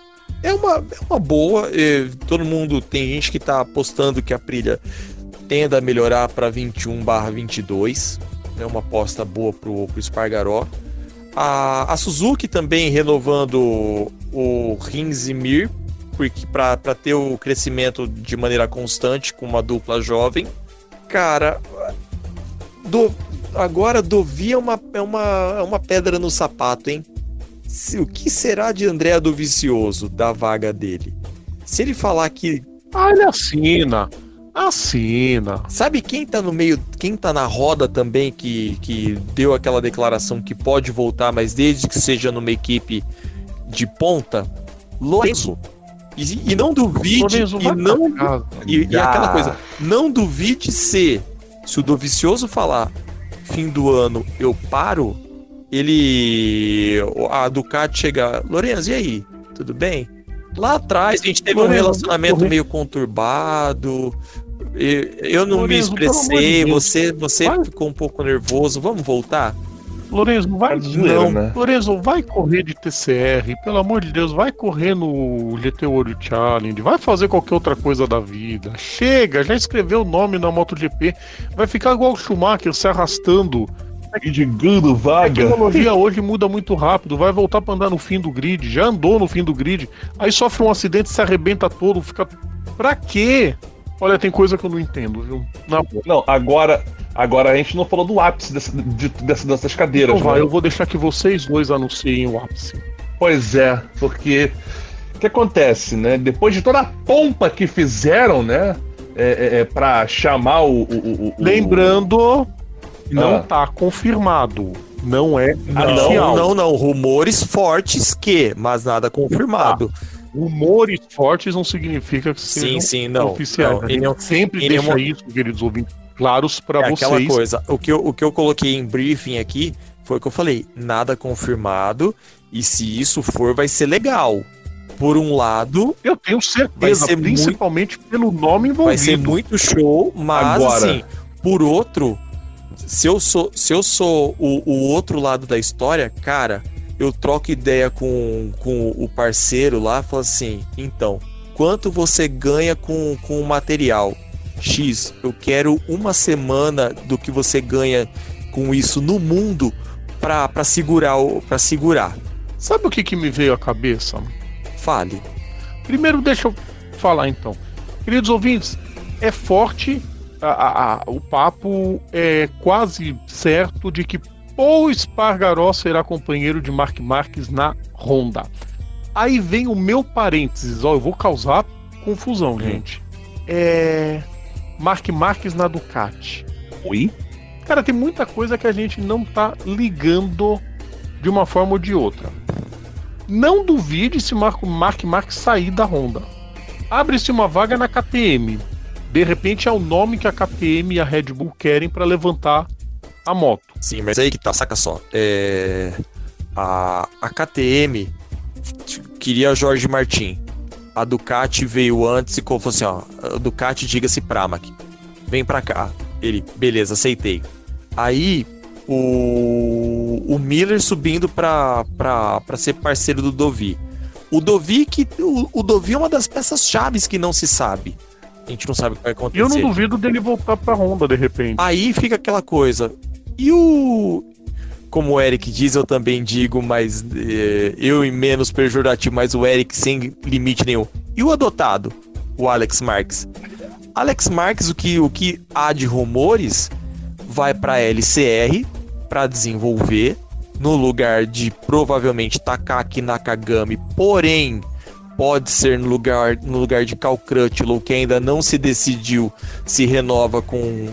É uma, é uma boa. É, todo mundo tem gente que tá apostando que a Prilha tenda a melhorar para 21/22. É uma aposta boa pro, pro Espargaró. A, a Suzuki também renovando o Rins e Mir para ter o crescimento de maneira constante com uma dupla jovem. Cara, do, agora Dovi é uma, é, uma, é uma pedra no sapato, hein? Se, o que será de André do Vicioso, da vaga dele? Se ele falar que. Ah, ele assina. Assina. Sabe quem tá no meio, quem tá na roda também que, que deu aquela declaração que pode voltar, mas desde que seja numa equipe de ponta? Lorenzo. E, e não duvide, e não e, e aquela coisa, não duvide se se o do vicioso falar fim do ano eu paro, ele a Ducati chega, Lorenzo, e aí? Tudo bem? Lá atrás a gente teve um relacionamento meio conturbado, eu não Lorenzo, me expressei, você, você ficou um pouco nervoso. Vamos voltar? Lorenzo, vai não. Né? Lorenzo, vai correr de TCR, pelo amor de Deus, vai correr no GT World Challenge, vai fazer qualquer outra coisa da vida. Chega, já escreveu o nome na MotoGP, vai ficar igual o Schumacher se arrastando Indigando A vaga. tecnologia hoje muda muito rápido, vai voltar pra andar no fim do grid, já andou no fim do grid, aí sofre um acidente, se arrebenta todo, fica. Pra quê? Olha, tem coisa que eu não entendo, viu? Na boa. Não, agora, agora a gente não falou do ápice dessa, de- dessa- dessas cadeiras, Então vai, né? eu vou deixar que vocês dois anunciem o ápice. Pois é, porque o que acontece, né? Depois de toda a pompa que fizeram, né? É, é, é, pra chamar o. o- o- o- Lembrando, não Ah. tá confirmado. Não é Não, oficial. não, não. Rumores fortes que, mas nada confirmado. Rumores fortes não significa que sim, sim, não. oficiais. não, em gente nenhum- sempre em deixa nenhuma- isso, queridos ouvintes, claros pra é aquela vocês. coisa. O que, eu, o que eu coloquei em briefing aqui foi o que eu falei. Nada confirmado. E se isso for, vai ser legal. Por um lado, Eu tenho certeza, Vai ser principalmente pelo nome envolvido. vai ser muito show, mas Agora. assim, por outro, se eu sou, se eu sou o, o outro lado da história, cara, eu troco ideia com, com o parceiro lá, falo assim, então, quanto você ganha com, com o material? X, eu quero uma semana do que você ganha com isso no mundo pra, pra segurar pra segurar. Sabe o que, que me veio à cabeça? Fale. Primeiro, deixa eu falar então. Queridos ouvintes, é forte a- a- a- o papo, é quase certo de que Paul Espargaró será companheiro de Mark Marques na Honda. Aí vem o meu parênteses, ó, eu vou causar confusão, gente. É. Mark Marques na Ducati. Oi? Cara, tem muita coisa que a gente não tá ligando de uma forma ou de outra. Não duvide se Marco Mark Marques sair da Honda. Abre-se uma vaga na KTM. De repente é o nome que a KTM e a Red Bull querem para levantar a moto. Sim, mas aí que tá, saca só. É, a, a KTM queria Jorge Martin. A Ducati veio antes e falou assim: ó, a Ducati diga-se Pramac. Vem pra cá. Ele, beleza, aceitei. Aí o, o Miller subindo pra, pra, pra ser parceiro do Dovi. O Dovi que. O, o Dovi é uma das peças chaves que não se sabe. A gente não sabe o que vai E acontecer. eu não duvido dele voltar pra Honda de repente. Aí fica aquela coisa. E o. Como o Eric diz, eu também digo, mas eh, eu em menos pejorativo, mas o Eric sem limite nenhum. E o adotado? O Alex Marques. Alex Marques, o que, o que há de rumores, vai para LCR para desenvolver no lugar de provavelmente Takaki Nakagami, porém pode ser no lugar, no lugar de Cal Crutchlow, que ainda não se decidiu se renova com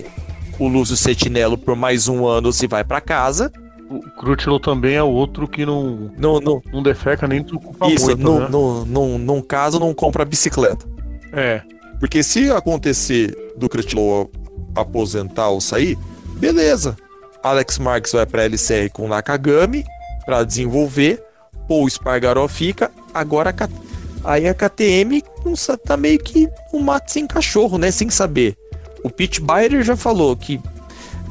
o Lúcio Sentinelo por mais um ano se vai para casa. O Crutchlow também é outro que não, No, no, não defeca nem preocupa isso, muito, no, né? no, no, num caso, não compra bicicleta. É. Porque se acontecer do Crutchlow aposentar ou sair, beleza. Alex Marques vai para LCR com Nakagami para desenvolver. Paul Spargaró fica. Agora a aí a KTM não tá meio que um mato sem cachorro, né? Sem saber. O Pete Byder já falou que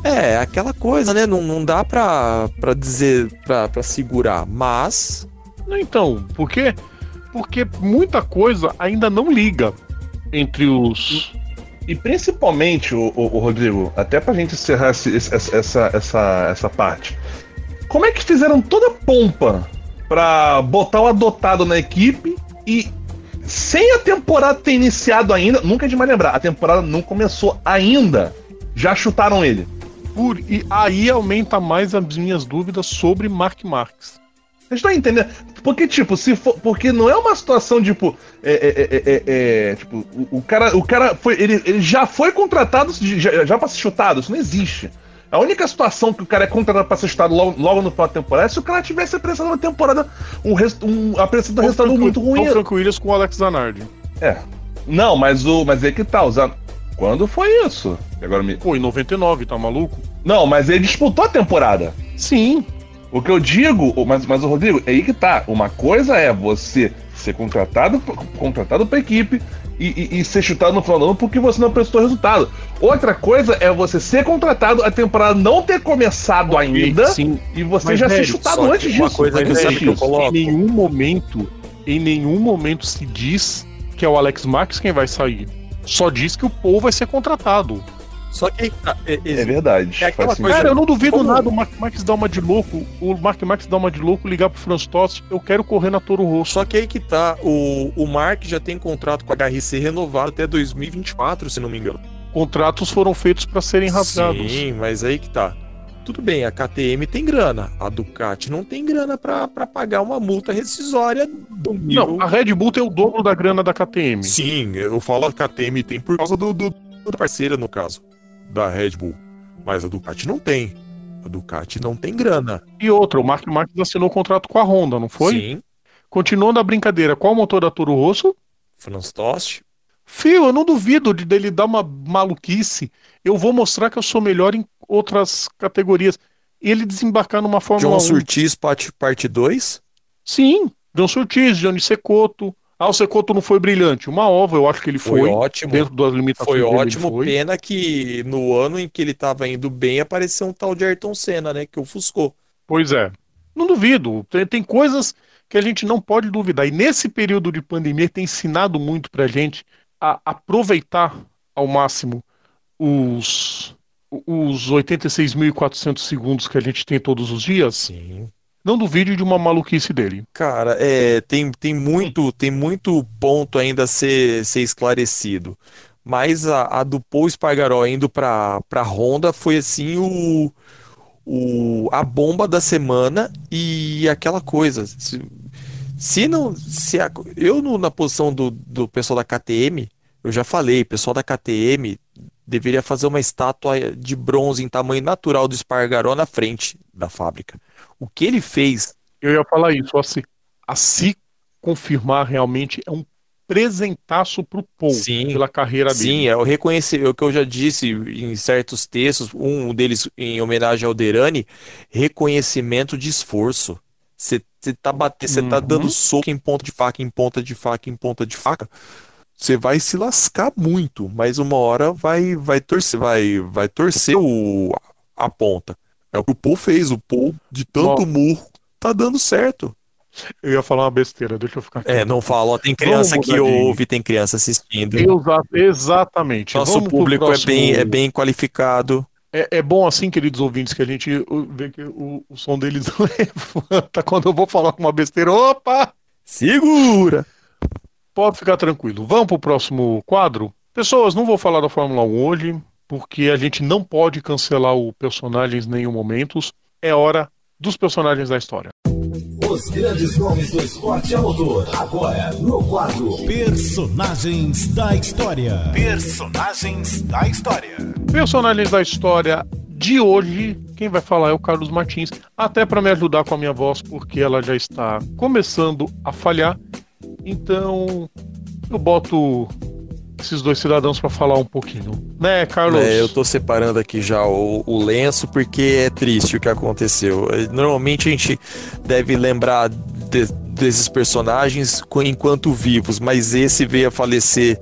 é aquela coisa, né? Não, não dá pra, pra dizer, pra, pra segurar. Mas Não, Então, por quê? Porque muita coisa ainda não liga entre os. E principalmente, o, o, o Rodrigo, até pra gente encerrar esse- esse- essa, essa, essa, essa parte. Como é que fizeram toda a pompa pra botar o adotado na equipe e sem a temporada ter iniciado ainda, nunca é demais lembrar, a temporada não começou ainda, já chutaram ele. Por... E aí aumenta mais as minhas dúvidas sobre Mark Marques. Vocês estão entendendo? Porque, tipo, se for. Porque não é uma situação, tipo. É, é, é, é, é, tipo, o, o cara, o cara foi. Ele, ele já foi contratado já, já pra ser chutado. Isso não existe. A única situação que o cara é contratado pra ser chutado logo, logo no final da temporada é se o cara tivesse apresentado uma temporada. Um, res- um, apresentado um resultado muito ruim. O Franco Williams com o Alex Zanardi. É. Não, mas o. Mas é que tá, usando. Quando foi isso? Agora me. Pô, em 99, tá maluco? Não, mas ele disputou a temporada. Sim. O que eu digo, o- mas, mas o Rodrigo, é aí que tá. Uma coisa é você ser contratado, contratado pra equipe e, e- e ser chutado no final do ano porque você não prestou resultado. Outra coisa é você ser contratado, a temporada não ter começado ainda Sim. e você Mas, já ser chutado antes uma disso. coisa Mas que sempre que eu coloco- Em nenhum momento, em nenhum momento se diz que é o Alex Marques quem vai sair. Só diz que o Paul vai ser contratado. Só que tá, é, é, é, verdade. É aquela coisa, cara, eu não duvido como... nada o Mark Marques dar uma de louco, o Mark Marques dar uma de louco, ligar pro Franz Tost, eu quero correr na Toro Rosso. Só que aí que tá, o, o Mark já tem contrato com a HRC renovado até 2024, se não me engano. Contratos foram feitos para serem rasgados. Sim, mas aí que tá. Tudo bem, a KTM tem grana, a Ducati não tem grana para pagar uma multa rescisória do nível... Não, a Red Bull tem o dobro da grana da KTM. Sim, eu falo a KTM tem por causa do, do, do parceira, no caso, da Red Bull. Mas a Ducati não tem. A Ducati não tem grana. E outra, o Mark Marques assinou o um contrato com a Honda, não foi? Sim. Continuando a brincadeira, qual o motor da Toro Rosso? Franz Tost. Fio, eu não duvido de dele dar uma maluquice. Eu vou mostrar que eu sou melhor em outras categorias. E ele desembarcar numa Fórmula John 1. John Surtees parte 2? Sim, John Surtees, Johnny Secoto. Ah, o Secoto não foi brilhante. Uma ova, eu acho que ele foi. Foi ótimo. Dentro das limitações Foi ótimo. Foi. Pena que no ano em que ele estava indo bem, apareceu um tal de Ayrton Senna, né? Que ofuscou. Pois é. Não duvido. Tem, tem coisas que a gente não pode duvidar. E nesse período de pandemia tem ensinado muito pra gente a aproveitar ao máximo os os 86.400 segundos que a gente tem todos os dias, Sim. Não duvide de uma maluquice dele. Cara, é, tem, tem, muito, tem muito ponto ainda a ser, ser esclarecido. Mas a, a do Paul Espargaró indo para a Honda foi assim o, o, a bomba da semana e aquela coisa. Se, se não. Se a, eu no, na posição do, do pessoal da KTM, eu já falei, pessoal da KTM deveria fazer uma estátua de bronze em tamanho natural do Espargaró na frente da fábrica. O que ele fez. Eu ia falar isso, a se, a se confirmar realmente é um presentaço pro Paul sim, pela carreira sim, dele. Sim, é o reconhecer, é o que eu já disse em certos textos, um deles em homenagem ao Derani, reconhecimento de esforço. Você tá batendo, você uhum. tá dando soco em ponta de faca, em ponta de faca, em ponta de faca você vai se lascar muito, mas uma hora vai vai torcer, vai vai torcer o, a ponta. É o que o Paul fez, o Paul de tanto murro tá dando certo. Eu ia falar uma besteira, deixa eu ficar aqui. É, não falo, tem criança que ouve, tem criança assistindo. Exa exatamente. Nosso Vamos público próximo... é, bem, é bem qualificado. É, é, bom assim, queridos ouvintes, que a gente vê que o, o som deles levanta quando eu vou falar uma besteira. Opa! Segura! Pode ficar tranquilo. Vamos para o próximo quadro? Pessoas, não vou falar da Fórmula 1 hoje, porque a gente não pode cancelar o personagens em nenhum momento. É hora dos personagens da história. Os grandes nomes do esporte a motor. Agora, no quadro Personagens da História. Personagens da História. Personagens da História de hoje, quem vai falar é o Carlos Martins. Até para me ajudar com a minha voz, porque ela já está começando a falhar. Então, eu boto esses dois cidadãos para falar um pouquinho. Né, Carlos? É, eu tô separando aqui já o, o, lenço porque é triste o que aconteceu. Normalmente a gente deve lembrar de, desses personagens enquanto vivos, mas esse veio a falecer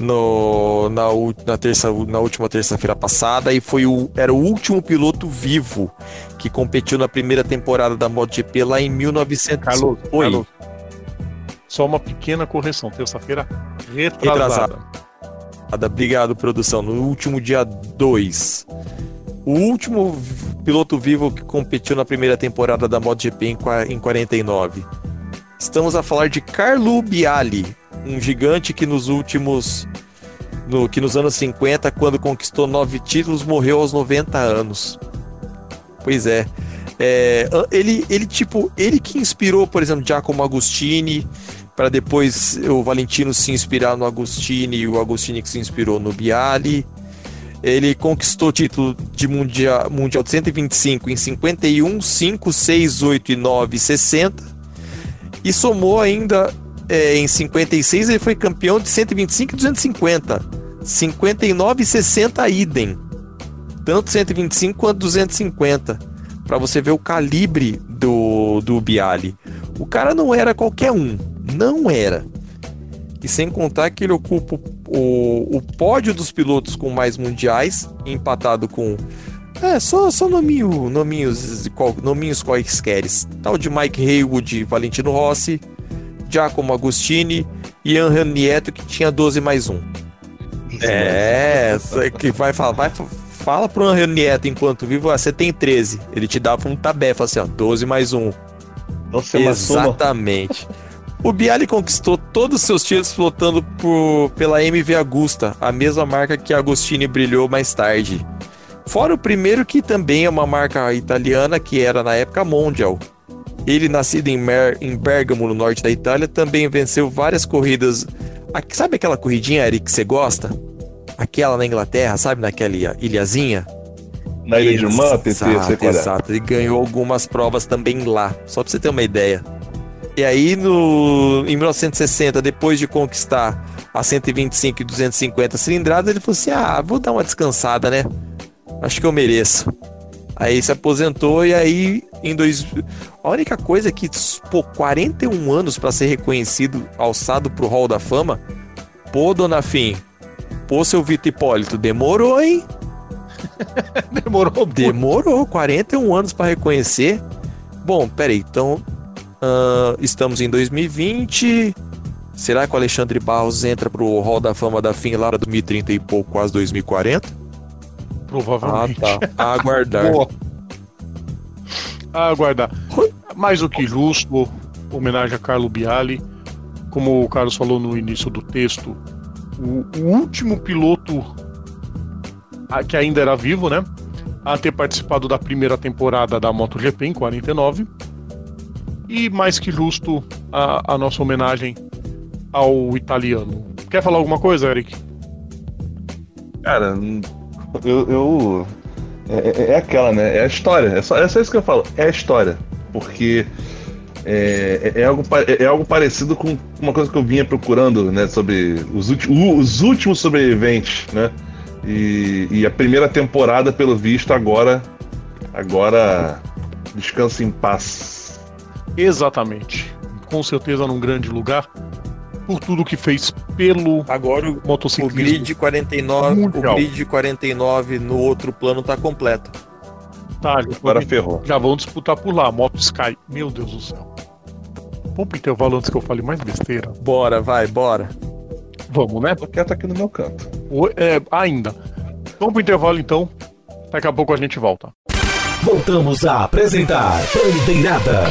no, na, na, terça, na última terça-feira passada e foi o, era o último piloto vivo que competiu na primeira temporada da MotoGP lá em 1900. Carlos, Oi. Carlos, só uma pequena correção, terça-feira retrasada. retrasada. Obrigado, produção. No último dia 2. O último piloto vivo que competiu na primeira temporada da MotoGP em 49. Estamos a falar de Carlo Biali, um gigante que nos últimos. No, que nos anos 50, quando conquistou nove títulos, morreu aos 90 anos. Pois é. É ele, ele, tipo, ele que inspirou, por exemplo, Giacomo Agostini, para depois o Valentino se inspirar no Agostini e o Agostini que se inspirou no Bialy. Ele conquistou o título de mundial, mundial de 125 em 51, 5, 6, 8 e 9 60. E somou ainda é, em 56, ele foi campeão de 125 e 250. 59 e 60 idem. Tanto 125 quanto 250. Para você ver o calibre do, do Bialy. O cara não era qualquer um não era. E sem contar que ele ocupa o, o pódio dos pilotos com mais mundiais, empatado com. É, só, só nominho, nominhos, nominhos quaisquer. Tal de Mike Haywood, Valentino Rossi, Giacomo Agostini e Angel Nieto, que tinha 12 mais 1. É, que vai falar, vai, fala pro Henrique Nieto enquanto vivo, ah, você tem 13. Ele te dava um tabé, fala assim, ó, 12 mais um. Nossa, Exatamente. O Bialy conquistou todos os seus títulos flotando por, pela MV Agusta, a mesma marca que Agostini brilhou mais tarde. Fora o primeiro, que também é uma marca italiana, que era na época Mondial. Ele, nascido em, Mer, em Bergamo, no norte da Itália, também venceu várias corridas. Sabe aquela corridinha, Eric, que você gosta? Aquela na Inglaterra, sabe? Naquela ilhazinha? Na Ilha de Man, TT, exato, exato. Ele ganhou algumas provas também lá, só pra você ter uma ideia. E aí, no, em 1960, depois de conquistar a 125 e 250 cilindradas, ele falou assim: ah, vou dar uma descansada, né? Acho que eu mereço. Aí se aposentou e aí em dois. A única coisa é que, pô, 41 anos para ser reconhecido, alçado pro Hall da Fama. Pô, dona Fim. Pô, seu Vitor Hipólito, demorou, hein? demorou. Demorou, 41 anos para reconhecer. Bom, peraí, então Uh, estamos em 2020. Será que o Alexandre Barros entra pro Hall da Fama da lá 2030 e pouco, quase 2040? Provavelmente. Ah, tá. A aguardar. Boa. A aguardar. Mais do que justo, homenagem a Carlo Biali. Como o Carlos falou no início do texto, o, o último piloto que ainda era vivo, né? A ter participado da primeira temporada da MotoGP em 49 e mais que justo a, a nossa homenagem ao italiano. Quer falar alguma coisa, Eric? Cara, eu. eu é, é, é, aquela, né? É a história. É só, é só isso que eu falo. É a história. Porque é, é, é algo, é, é algo parecido com uma coisa que eu vinha procurando, né? Sobre os, os últimos sobreviventes, né? E, e, a primeira temporada, pelo visto, agora. Agora. Descansa em paz. Exatamente. Com certeza num grande lugar. Por tudo que fez pelo Agora o, motociclismo. O grid 49, o grid 49 no outro plano tá completo. Tá, agora ferrou. Já vão disputar por lá, Moto Sky. Meu Deus do céu. Vamos pro intervalo antes que eu fale mais besteira. Bora, vai, bora. Vamos, né? Tô quieto aqui no meu canto. O, é, ainda. Vamos pro intervalo então. Daqui a pouco a gente volta. Voltamos a apresentar Bandeirada.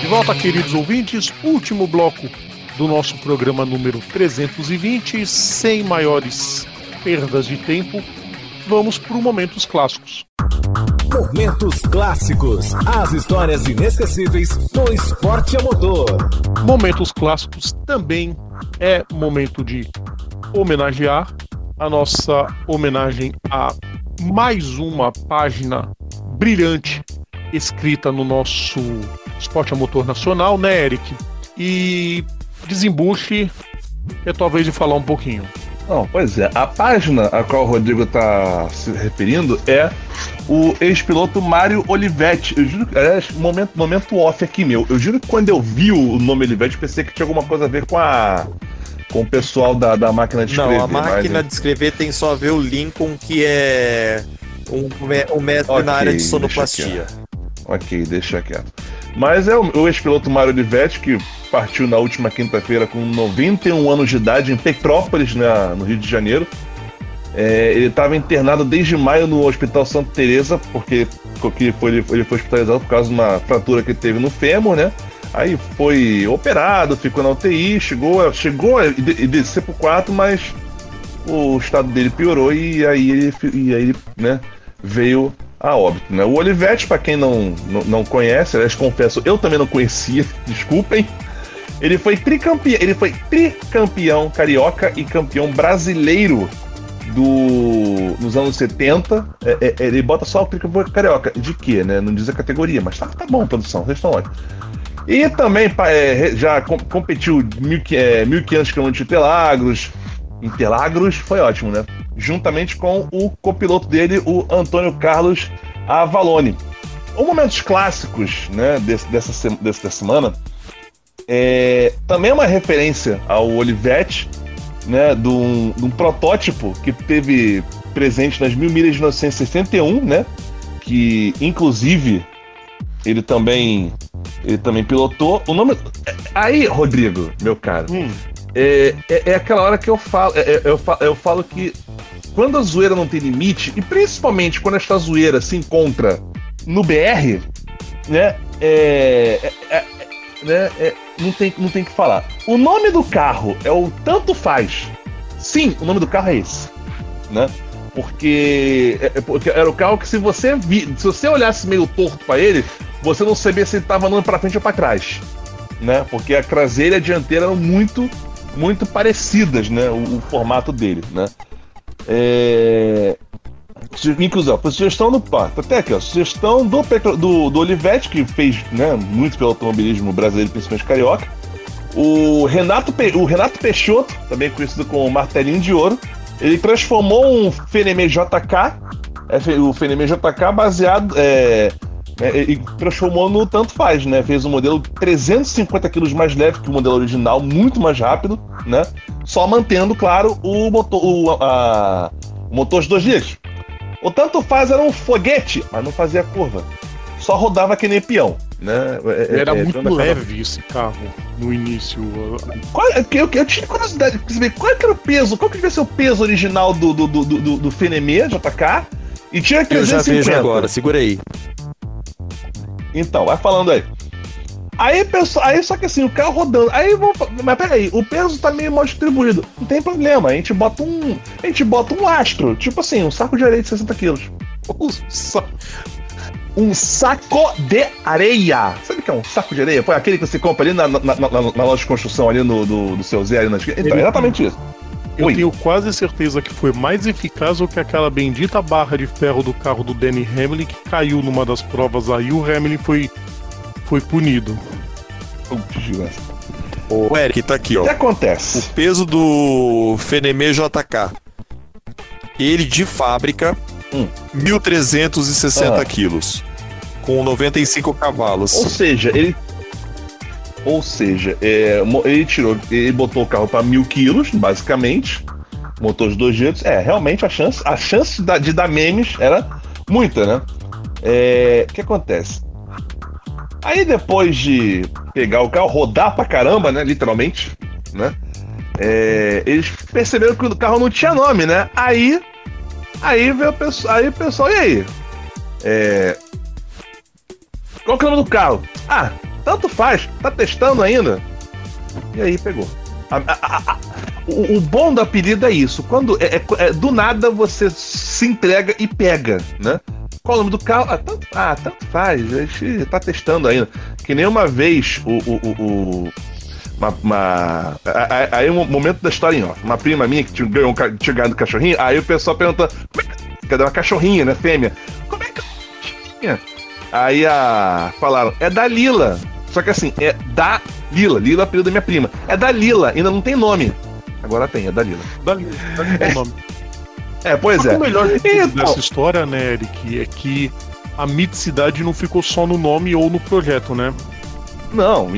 De volta, queridos ouvintes, último bloco do nosso programa número 320, sem maiores perdas de tempo. Vamos para Momentos Clássicos. Momentos Clássicos, as histórias inesquecíveis no esporte a motor. Momentos Clássicos também é momento de homenagear a nossa homenagem a mais uma página brilhante escrita no nosso esporte a motor nacional, né, Eric? E desembuche é talvez de falar um pouquinho. Não, pois é. A página a qual o Rodrigo está se referindo é o ex-piloto Mário Olivetti. Eu juro que, aliás, momento, momento off aqui meu. Eu juro que quando eu vi o nome Olivetti, pensei que tinha alguma coisa a ver com a. com o pessoal da, da máquina de escrever. Não, a máquina mas... de escrever tem só a ver o Lincoln, que é um, um mestre okay, na área de sonoplastia. Ok, deixa quieto. Mas é o, o ex-piloto Mário Olivetti, que partiu na última quinta-feira com 91 anos de idade em Petrópolis, né, no Rio de Janeiro. É, ele estava internado desde maio no Hospital Santa Teresa, porque, porque foi, ele, ele foi hospitalizado por causa de uma fratura que teve no fêmur, né? Aí foi operado, ficou na UTI, chegou, chegou a descer pro quarto, mas o estado dele piorou e aí ele, e aí né, veio a óbito. Né? O Olivetti, para quem não, não, não conhece, aliás, confesso, eu também não conhecia, desculpem. Ele foi tricampeão, ele foi tricampeão carioca e campeão brasileiro do nos anos 70. É, é, ele bota só o tricampeão carioca. De quê, né? Não diz a categoria, mas tá, tá bom, produção, vocês estão ótimos. E também é, já competiu 1.500 km de Interlagos. Interlagos foi ótimo, né? Juntamente com o copiloto dele, o Antônio Carlos Avalone. Um momentos clássicos né, desse, dessa, dessa semana é também é uma referência ao Olivetti, né, de um, de um protótipo que teve presente nas mil milhas de 1961, né, que inclusive ele também ele também pilotou. O nome aí, Rodrigo, meu caro, hum. É, é, é, aquela hora que eu falo, é, é eu, falo, eu falo que quando a zoeira não tem limite, e principalmente quando esta zoeira se encontra no BR, né? É, é, é, né não, tem, não tem que falar. O nome do carro é o Tanto Faz. Sim, o nome do carro é esse. Né? Porque, porque era o carro que se você vi, se você olhasse meio torto para ele, você não sabia se ele estava andando para frente ou para trás, né? Porque a traseira e a dianteira eram muito, muito parecidas, né? O, o formato dele, né? É... Inclusão, sugestão do pá, até aqui, ó, sugestão do, do, do Olivetti, que fez né, muito pelo automobilismo brasileiro, principalmente carioca. O Renato, o Renato Peixoto, também conhecido como Martelinho de Ouro, ele transformou um Fenemê JK, é, o Fenemê JK baseado. É, é, e transformou no tanto faz, né? Fez um modelo 350 quilos mais leve que o modelo original, muito mais rápido, né? Só mantendo, claro, o motor, o, a, o motor de 2 litros. O tanto faz era um foguete, mas não fazia curva. Só rodava que nem peão. Né? É, é, era é, muito leve esse carro no início. Qual, eu, eu, tinha curiosidade de saber qual era o peso, qual que devia ser o peso original do, do, do, do, do Fenemê JK e tinha 350. Eu já vejo agora, segura aí. Então, vai falando aí. Aí, pessoal, aí só que assim, o carro rodando. Aí vamos. Mas peraí, o peso tá meio mal distribuído. Não tem problema. A gente bota um. A gente bota um astro. Tipo assim, um saco de areia de 60 quilos. Um saco de areia. Sabe o que é um saco de areia? Foi aquele que você compra ali na, na, na, na loja de construção ali no, do, do seu Zé ali na esquina. Então, exatamente isso. Eu Oi. tenho quase certeza que foi mais eficaz do que aquela bendita barra de ferro do carro do Danny Hamlin que caiu numa das provas aí. O Hamlin foi, foi punido. O Eric tá aqui, ó. O que acontece? O peso do Fenemê JK. Ele de fábrica, hum. 1.360 ah. quilos. Com 95 cavalos. Ou seja, ele ou seja, é, ele tirou, ele botou o carro para mil quilos, basicamente, motor de dois jeitos. É, realmente a chance, a chance de, de dar memes era muita, né? É, o que acontece? Aí depois de pegar o carro, rodar pra caramba, né? Literalmente, né? É, eles perceberam que o carro não tinha nome, né? Aí, aí veio o pessoal, aí o pessoal, e aí? É, qual que é o nome do carro? Ah, tanto faz, tá testando ainda. E aí pegou. A, a, a, o, o, bom do apelido é isso. Quando é, é, é, do nada você se entrega e pega, né? Qual o nome do carro? Ah, tanto, ah, tanto faz, a gente tá testando ainda. Que nem uma vez o. o, o, uma, uma, aí um momento da história, ó. Uma prima minha que tinha, ganhou, tinha ganhado um cachorrinho, aí o pessoal pergunta: é cadê uma cachorrinha, né? Fêmea. Como é que é uma cachorrinha? Aí a. Falaram, é da Lila. Só que assim, é da Lila. Lila é apelido da minha prima. É da Lila, ainda não tem nome. Agora tem, é da Lila. Da Lila, é nome. É, pois é. O melhor então... dessa história, né, Eric, é que a miticidade não ficou só no nome ou no projeto, né? Não,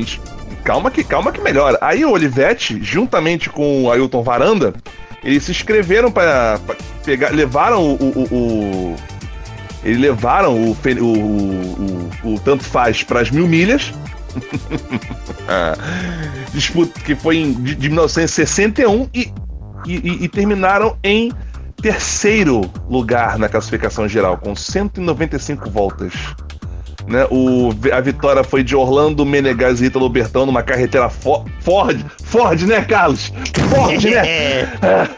calma que, calma que melhora. Aí o Olivetti, juntamente com o Ailton Varanda, eles se inscreveram para pegar, levaram o, o, o, eles levaram o, o, o, o tanto faz para as mil milhas Disputa que foi em, de, de 1961 e, e, e, terminaram em terceiro lugar na classificação geral, com 195 voltas. Né, o, a vitória foi de Orlando Menegas e Ítalo Bertão numa carreteira for, Ford. Ford, né, Carlos? Ford, né? É.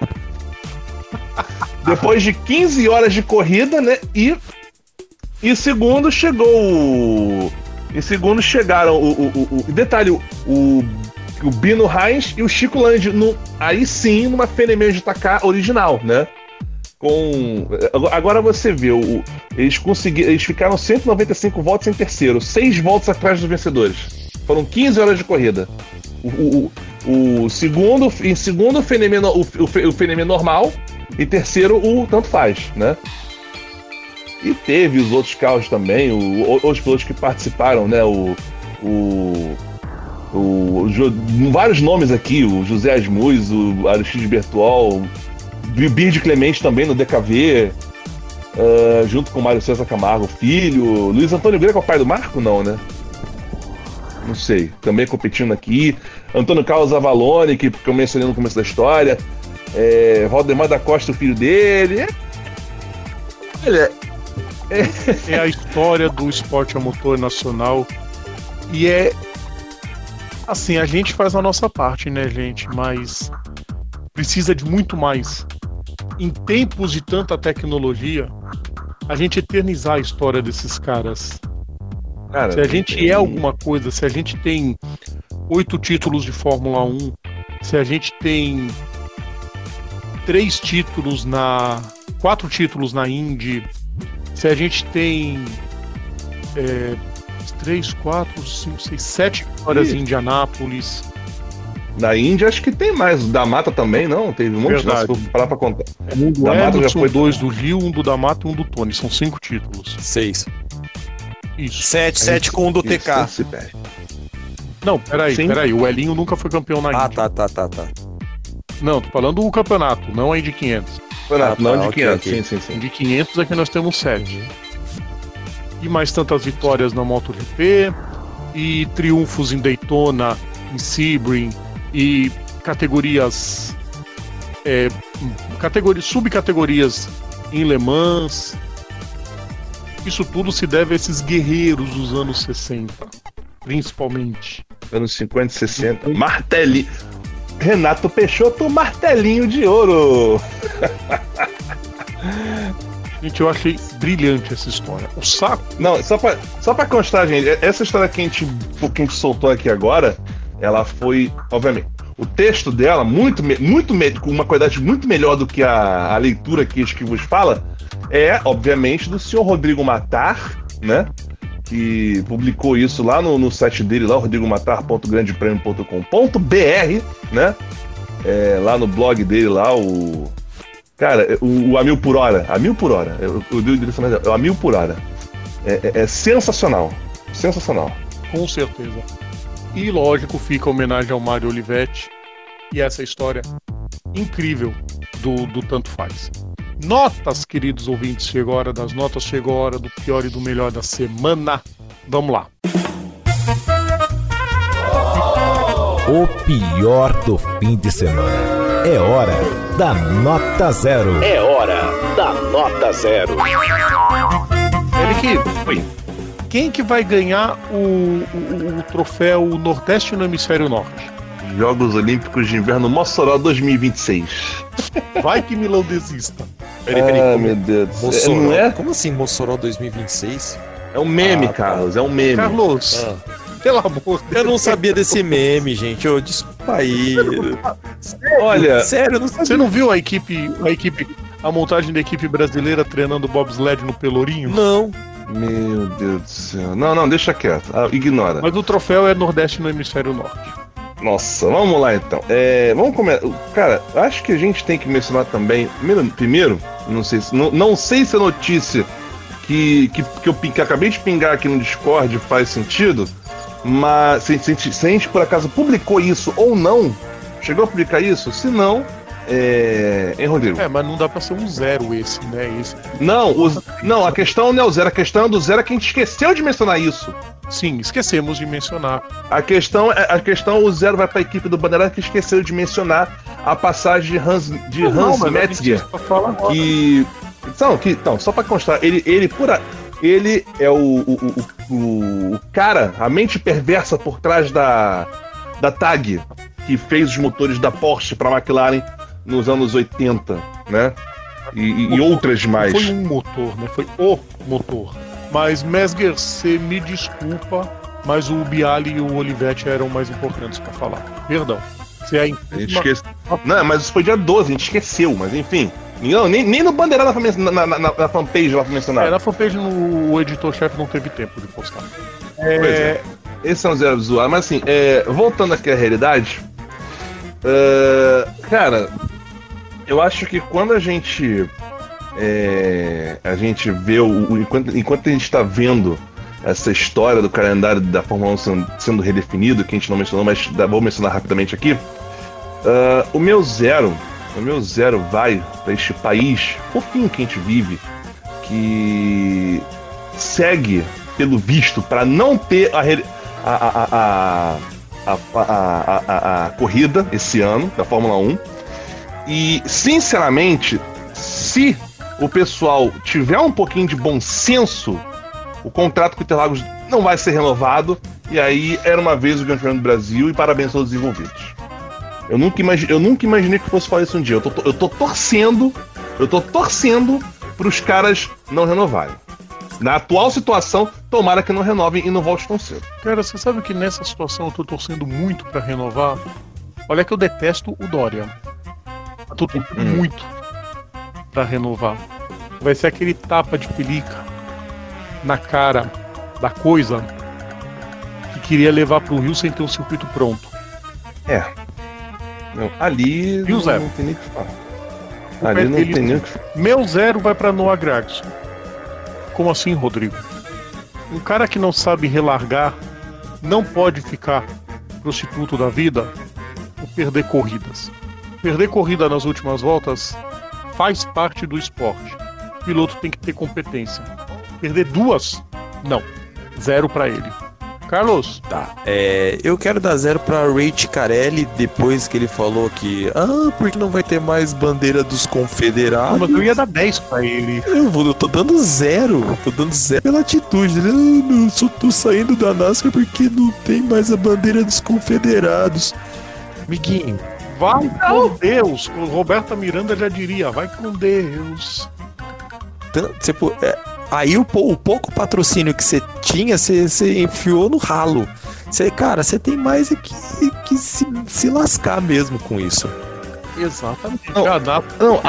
Depois de 15 horas de corrida, né? E, e segundo chegou o em segundo chegaram o, o, o, o detalhe, o, o Bino Heinz e o Chico Land, no, aí sim, numa Fenemê de Taká original, né? Com. Agora você vê, o, eles conseguiram. Eles ficaram 195 voltas em terceiro, seis voltas atrás dos vencedores. Foram 15 horas de corrida. O, o, o segundo, em segundo o Fenemê, o, o, o normal, e terceiro o tanto faz, né? E teve os outros carros também, o, outros pilotos que participaram, né? O, o, o, o vários nomes aqui, o José Asmus, o Aristides Bertual, o Bird Clemente também no DKV, uh, ah, junto com o Mário César Camargo, filho. Luiz Antônio Greco é o pai do Marco, não, né? Não sei. Também competindo aqui. Antônio Carlos Avalone, que eu mencionei no começo da história. é, Valdemar da Costa, o filho dele. Olha, é... a história do esporte a motor nacional e é assim, a gente faz a nossa parte, né, gente? Mas precisa de muito mais. Em tempos de tanta tecnologia, a gente eternizar a história desses caras. Cara, se a gente é alguma coisa, se a gente tem oito títulos de Fórmula 1, se a gente tem três títulos na. quatro títulos na Indy, se a gente tem é, três, quatro, cinco, seis, sete vitórias em Indianápolis. Na Índia acho que tem mais. Da Mata também, não? Teve um monte Verdade. de parar pra contar. Um do da Mata já foi dois do Rio, um do da Mata e um do Tony. São cinco títulos. Seis. Isso. Sete, sete com um do TK. Não, peraí, Sim. peraí. O Elinho nunca foi campeão na ah, Indy. Ah, tá, tá, tá, tá. Não, tô falando do campeonato, não a Indy 500. Campeonato, ah, não tá, de okay, 500, okay. sim, sim, sim. Indy 500 é que nós temos sete. E mais tantas vitórias na MotoGP, e triunfos em Daytona, em Sebring, e categorias. É, categorias subcategorias em Le Mans. Isso tudo se deve a esses guerreiros dos anos 60, principalmente. Anos 50 e 60. Martelinho. Renato Peixoto, martelinho de ouro. Gente, eu achei brilhante essa história. O saco. Não, só pra, só pra constar, gente, essa história que a, gente, que a gente soltou aqui agora, ela foi, obviamente, o texto dela, muito, muito com uma qualidade muito melhor do que a, a leitura que, que vos fala, é, obviamente, do senhor Rodrigo Matar, né? Que publicou isso lá no, no site dele, lá, rodrigomatar.grandepremio.com.br, né? É, lá no blog dele, lá, o. Cara, o, o a mil por hora, a mil por hora, eu, eu, eu, eu a mil por hora. É, é, é sensacional. Sensacional. Com certeza. E lógico, fica a homenagem ao Mário Olivetti e essa história incrível do, do Tanto Faz. Notas, queridos ouvintes, chegou a hora das notas, chegou a hora do pior e do melhor da semana. Vamos lá. O pior do fim de semana. É hora da nota zero. É hora da nota zero. Ele que. Quem que vai ganhar o, o, o troféu Nordeste no Hemisfério Norte? Jogos Olímpicos de Inverno Mossoró 2026. Vai que Milão desista. Peraí, peraí, ah, meu Deus. Mossoró. Não é? Como assim Mossoró 2026? É um meme, ah, tá. Carlos, é um meme. Carlos, ah. pelo amor de Eu não sabia desse meme, gente. Eu, desculpa aí. Olha, sério, não sabia. Você não viu a equipe, a equipe, a montagem da equipe brasileira treinando bobsled no Pelourinho? Não. Meu Deus do céu. Não, não, deixa quieto. Ah, ignora. Mas o troféu é Nordeste no Hemisfério Norte. Nossa, vamos lá então. É, vamos começar. Cara, acho que a gente tem que mencionar também. Primeiro, primeiro não sei se não, não sei se a notícia que, que, que eu que acabei de pingar aqui no Discord faz sentido, mas se, se, se a gente por acaso publicou isso ou não, chegou a publicar isso? Se não, é... Hein, Rodrigo? É, mas não dá pra ser um zero esse, né? Esse. Não, o... não, a questão não é o zero, a questão é do zero é que a gente esqueceu de mencionar isso. Sim, esquecemos de mencionar. A questão, é, a questão o zero vai para a equipe do Bandeirante que esqueceu de mencionar a passagem de Hans, de não, Hans não, Metzger. Que. Não, que, não, só para constar, ele, ele por a, ele é o, o, o, o, cara, a mente perversa por trás da, da TAG, que fez os motores da Porsche para a McLaren nos anos 80, né? E, e outras mais. Foi um motor, né? Foi o motor. Mas Mesger, você me desculpa, mas o Bialy e o Olivetti eram mais importantes para falar. Perdão. Você é a gente esquece... Não, mas isso foi dia 12, a gente esqueceu, mas enfim. Não, nem, nem no bandeirada na, na, na, na fanpage lá foi mencionado. É, na fanpage no, o editor-chefe não teve tempo de postar. É... é. Esse é um zero zoar, mas assim, é, voltando aqui à realidade, uh, cara, eu acho que quando a gente é, a gente vê o, o, enquanto, enquanto a gente está vendo essa história do calendário da Fórmula 1 sendo, sendo redefinido, que a gente não mencionou, mas vou mencionar rapidamente aqui. Uh, o meu zero, o meu zero vai para este país fofinho que a gente vive, que segue pelo visto para não ter a, a, a, a, corrida esse ano da Fórmula 1 E, sinceramente, se o pessoal tiver um pouquinho de bom senso, o contrato com o Interlagos não vai ser renovado. E aí era uma vez o Grande Prêmio do Brasil e parabéns aos desenvolvidos. Eu nunca, imagi eu nunca imaginei que fosse falar isso um dia. Eu tô, eu tô torcendo, eu tô torcendo pros caras não renovarem. Na atual situação, tomara que não renovem e não volte tão cedo. Cara, você sabe que nessa situação eu tô torcendo muito pra renovar? Olha que eu detesto o Dória. Eu tô torcendo Hum. muito pra renovar. Vai ser aquele tapa de pelica na cara da coisa que queria levar pro Rio sem ter um circuito pronto. É. Não, ali E o não, Zé? não tem nem o que falar. O Ali não tem nem o que falar. Meu zero vai pra Noah Gragson. Como assim, Rodrigo? Um cara que não sabe relargar não pode ficar prostituto da vida por perder corridas. Perder corrida nas últimas voltas faz parte do esporte. O piloto tem que ter competência. Perder duas? Não. Zero pra ele. Carlos, Tá. É, eu quero dar zero pra Ray Carelli depois que ele falou que. Ah, porque não vai ter mais bandeira dos confederados? mas eu ia dar 10 pra ele. Eu, vou, eu tô dando zero. Tô dando zero pela atitude dele. Ah, não, só tô saindo da NASCAR porque não tem mais a bandeira dos confederados. Amiguinho, Vai com Deus. O Roberta Miranda já diria, vai com Deus. pô- é, aí o, o pouco patrocínio que você tinha, você, você enfiou no ralo. Você, cara, você tem mais é que, que se, se lascar mesmo com isso. Exatamente. Não. A, Na- Não,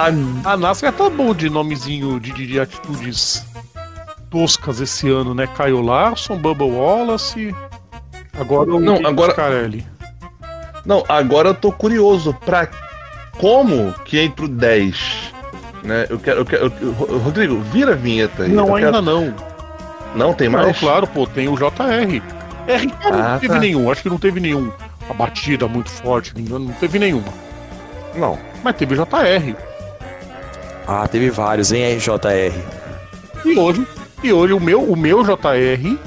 a, a NASCAR tá bom de nomezinho de, de, de atitudes toscas esse ano, né? Caio Larson, Bubba Wallace. Agora o Não, agora- Scarelli. Não, agora eu tô curioso pra como que entre o 10, né? Eu quero, eu quero eu- Ro- Rodrigo, vira a vinheta aí. Não, ainda quero- não. Não tem Não, mais? claro, pô, tem o JR. R não Ah, teve tá. nenhum, acho que não teve nenhum. A batida muito forte, não não teve nenhuma. Não. Mas teve JR. Ah, teve vários, hein, JR? E hoje, e hoje o meu, o meu JR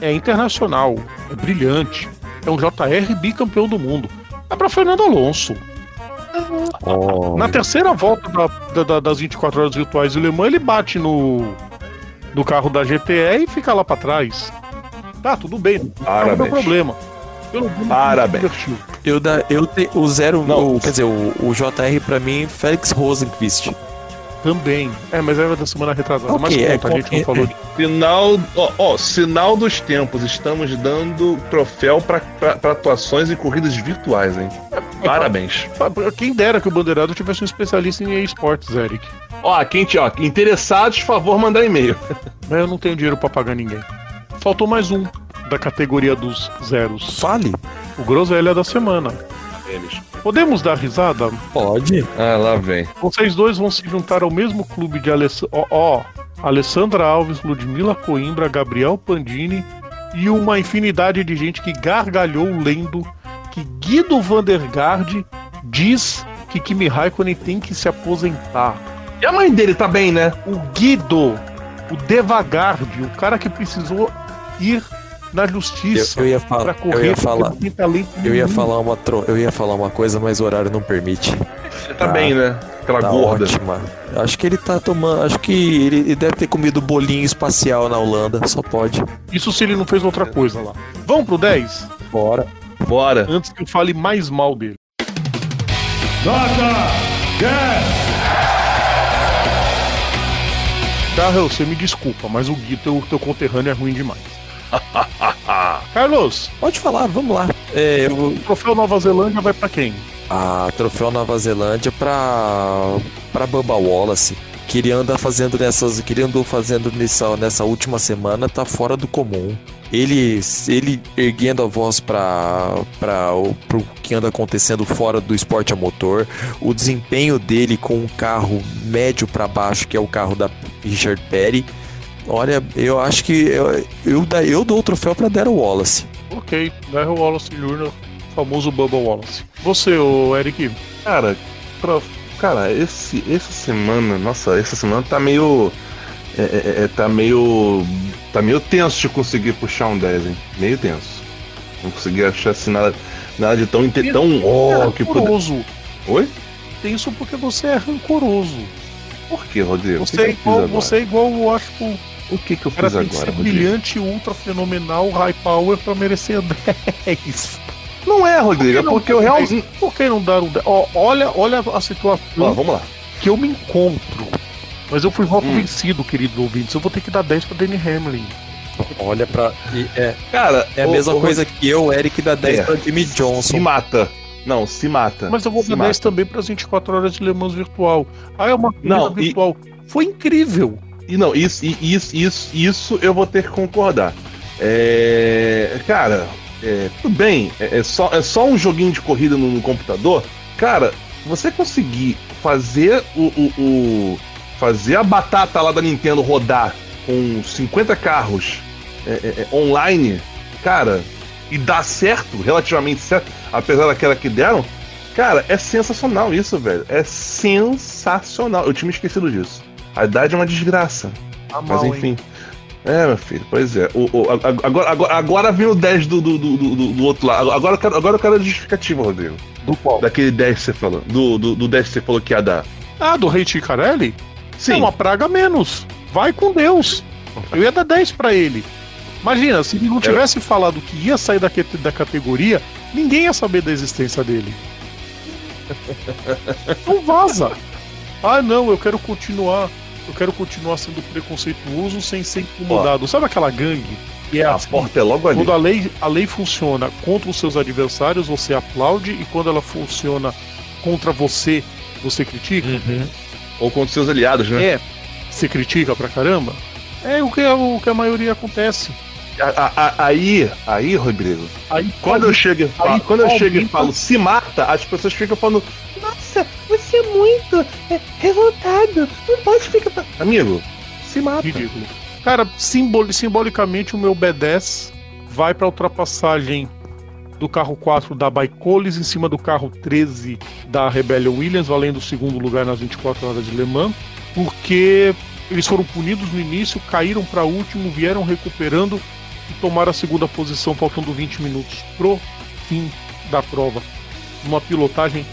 é internacional, é brilhante. É um JR bicampeão do mundo. É pra Fernando Alonso. Oh. Na terceira volta da- da- da- das 24 horas virtuais do Le Mans, ele bate no, no carro da GTE e fica lá pra trás. Tá, tudo bem. Não tem Parabéns. problema. Eu não Parabéns. Eu, da, eu te, o zero, Não. o- quer dizer, o, o JR pra mim, Félix Rosenquist. Também. É, mas era da semana retrasada. Ok, mas é, conta, a gente não é, falou é. de Sinal, ó, ó, sinal dos tempos. Estamos dando troféu pra atuações em corridas virtuais, hein? Parabéns. Quem dera que o Bandeirado tivesse um especialista em esportes, Eric. Ó, quem ó, interessados, favor, mandar e-mail. Mas eu não tenho dinheiro pra pagar ninguém. Faltou mais um da categoria dos zeros. Fale. O Groselha da semana. Eles. Podemos dar risada? Pode. Ah, lá vem. Vocês dois vão se juntar ao mesmo clube de Aless... ó, ó, Alessandra Alves, Ludmila Coimbra, Gabriel Pandini e uma infinidade de gente que gargalhou lendo que Guido Vandergaard diz que Kimi Raikkonen tem que se aposentar. E a mãe dele tá bem, né? O Guido, o Devagarde, o cara que precisou ir na Eu, justiça eu ia pra falar, correr eu ia falar, não tem talento eu ia nenhum. falar uma tro, eu ia falar uma coisa, mas o horário não permite. Ele tá Tá. bem, né? Aquela Tá gorda. ótima. Acho que ele tá tomando, acho que ele, ele deve ter comido bolinho espacial na Holanda, só pode. Isso se ele não fez outra coisa lá. Vamos pro 10? Bora. Bora. Antes que eu fale mais mal dele. Carlos, você me desculpa, mas o Gui, teu, teu conterrâneo é ruim demais. Carlos, Pode falar, vamos lá. É, eu, o troféu Nova Zelândia vai pra quem? a troféu Nova Zelândia pra para Bubba Wallace, que ele anda fazendo nessas, que ele andou fazendo nessa, nessa última semana tá fora do comum. Ele ele erguendo a voz para para o que anda acontecendo fora do esporte a motor, o desempenho dele com um carro médio para baixo, que é o carro da Richard Petty. Olha, eu acho que eu, eu, eu dou o troféu para Daryl Wallace. Ok, Daryl Wallace Jr., famoso Bubba Wallace. Você, ô Eric, Cara, prof, cara, esse, essa semana, nossa, essa semana tá meio. É, é, é, tá meio. Tá meio tenso de conseguir puxar um 10, hein? Meio tenso. Não consegui achar assim nada, nada de tão, inte- tão. Oh, que puder. curioso. Oi? tenso porque você é rancoroso. Por que, Rodrigo? Você, é igual, você é igual, acho que o que, que eu cara fiz tem que agora, ser Rodrigo? brilhante, ultra fenomenal, high power pra merecer 10. Não é, Rodrigo, é não porque eu dá realmente. 10? Por que não dar um 10? Ó, olha, olha a situação Ó, vamos lá. que eu me encontro. Mas eu fui voto Hum. vencido, querido ouvintes. Eu vou ter que dar 10 pra Danny Hamlin. Olha pra. e É, Cara, é a ô- mesma ô, coisa que eu, Eric, da 10 É. pra Jimmy Se Johnson. mata. Não, se mata. Mas eu vou Se dar mata. 10 também pras 24 horas de Le Mans virtual. Ah, é uma corrida Não, e- virtual. Foi incrível. E não, isso, isso, isso, isso eu vou ter que concordar. É, cara, é, tudo bem, é, é só, é só um joguinho de corrida no, no computador. Cara, você conseguir fazer o, o- o- fazer a batata lá da Nintendo rodar com 50 carros é, é, é, online, cara, e dar certo, relativamente certo, apesar daquela que deram, cara, é sensacional isso, velho. É sensacional. Eu tinha me esquecido disso. A idade é uma desgraça. Tá Mas mal, hein? enfim. É, meu filho, pois é. O, o- agora, agora, agora vem o 10 do, do, do, do, do outro lado. Agora eu quero, agora eu quero a justificativa, Rodrigo. Do qual? Daquele 10 que você falou. Do, do, do 10 que você falou que ia dar. Ah, do Rei Chicarelli? Sim. É uma praga menos. Vai com Deus. Eu ia dar 10 pra ele. Imagina, se ele não tivesse falado que ia sair da, da categoria, ninguém ia saber da existência dele. Não vaza. Ah, não, eu quero continuar. Eu quero continuar sendo preconceituoso sem ser incomodado. Sabe aquela gangue? Que é a assim, porta é logo ali. quando a lei, a lei funciona contra os seus adversários, você aplaude, e quando ela funciona contra você, você critica? Uhum. Ou contra seus aliados, né? É. Você critica pra caramba? É o que, o que a maioria acontece. Aí, aí, Rodrigo, Aí quando eu chego e falo, aí quando eu chego e falo se mata, as pessoas ficam falando, nossa, você é muito é, revoltado, não pode ficar. Amigo, se mata. Ridículo. Cara, simboli- simbolicamente o meu B10 vai pra ultrapassagem do carro 4 da Baicoles em cima do carro 13 da Rebellion Williams, valendo o segundo lugar nas 24 horas de Le Mans, porque eles foram punidos no início, caíram para último, vieram recuperando e tomaram a segunda posição, faltando 20 minutos pro fim da prova. Uma pilotagem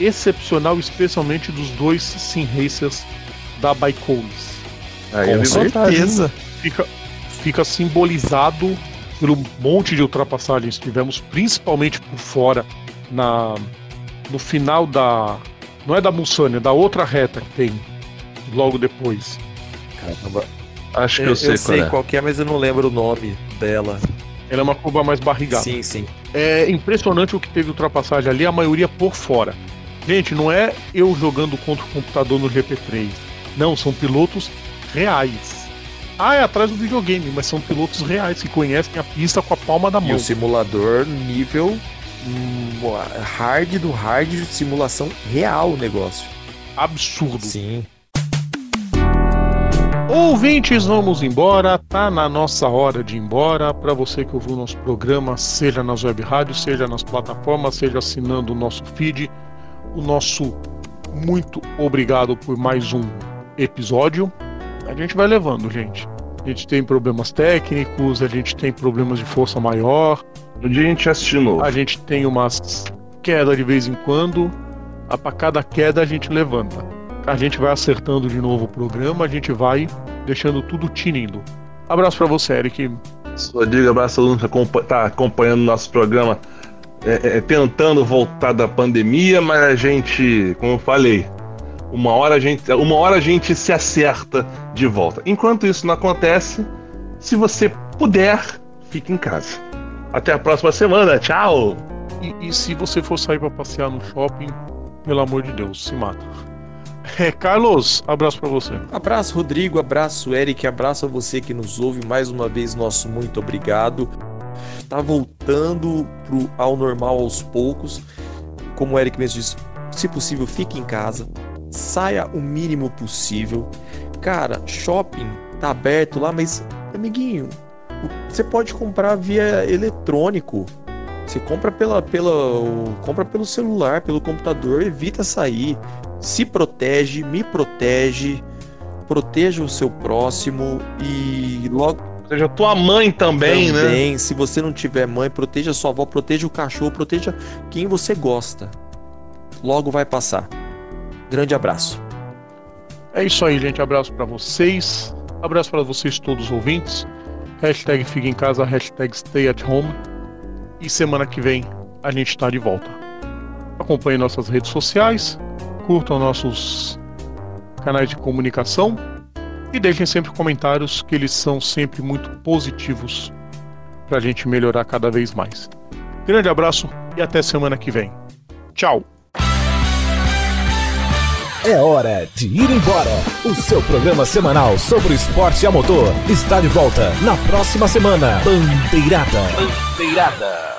excepcional, especialmente dos dois sim racers da Baicoles Aí Com certeza. fica, fica simbolizado pelo monte de ultrapassagens que tivemos, principalmente por fora, na, no final da. Não é da Mussânia, é da outra reta que tem logo depois. Caramba. Acho que Eu, eu sei, eu sei qual é. qual que é, mas eu não lembro o nome dela. Ela é uma curva mais barrigada. Sim, sim. É impressionante o que teve ultrapassagem ali, a maioria por fora. Gente, não é eu jogando contra o computador no GP3. Não, são pilotos reais. Ah, é atrás do videogame, mas são pilotos reais que conhecem a pista com a palma da E mão. o simulador nível hum, hard do hard, simulação real o negócio. Absurdo. Sim. Ouvintes, vamos embora. Tá na nossa hora de ir embora. Para você que ouviu o nosso programa, seja nas web rádios, seja nas plataformas, seja assinando o nosso feed, o nosso muito obrigado por mais um episódio. A gente vai levando, gente. A gente tem problemas técnicos, a gente tem problemas de força maior, Um dia a gente novo. a gente tem umas quedas de vez em quando. A pra cada queda a gente levanta. A gente vai acertando de novo o programa, a gente vai deixando tudo tinindo. Abraço pra você, Eric. Rodrigo Abraço Aluno que tá acompanhando o nosso programa, é, é, tentando voltar da pandemia, mas a gente, como eu falei, uma hora a gente, uma hora a gente se acerta de volta. Enquanto isso não acontece, se você puder, fique em casa. Até a próxima semana. Tchau. E, e se você for sair pra passear no shopping, pelo amor de Deus, se mata. É, Carlos, abraço pra você. Abraço, Rodrigo. Abraço, Eric. Abraço a você que nos ouve. Mais uma vez, nosso muito obrigado. Tá voltando pro, ao normal aos poucos. Como o Eric mesmo disse, se possível, fique em casa. Saia o mínimo possível. Cara, shopping tá aberto lá, mas, amiguinho, você pode comprar via eletrônico. Você compra pela, pela, compra pelo celular, pelo computador, evita sair. Se protege, me protege, proteja o seu próximo e logo Seja tua mãe também, né? também, se você não tiver mãe, proteja sua avó, proteja o cachorro, proteja quem você gosta. Logo vai passar. Grande abraço. É isso aí, gente. Abraço para vocês. Abraço para vocês todos os ouvintes. Hashtag fica em casa, hashtag stay at home. E semana que vem a gente está de volta. Acompanhe nossas redes sociais, curtam nossos canais de comunicação e deixem sempre comentários que eles são sempre muito positivos para a gente melhorar cada vez mais. Grande abraço e até semana que vem. Tchau! É hora de ir embora. O seu programa semanal sobre esporte a motor está de volta na próxima semana. Bandeirada. Bandeirada.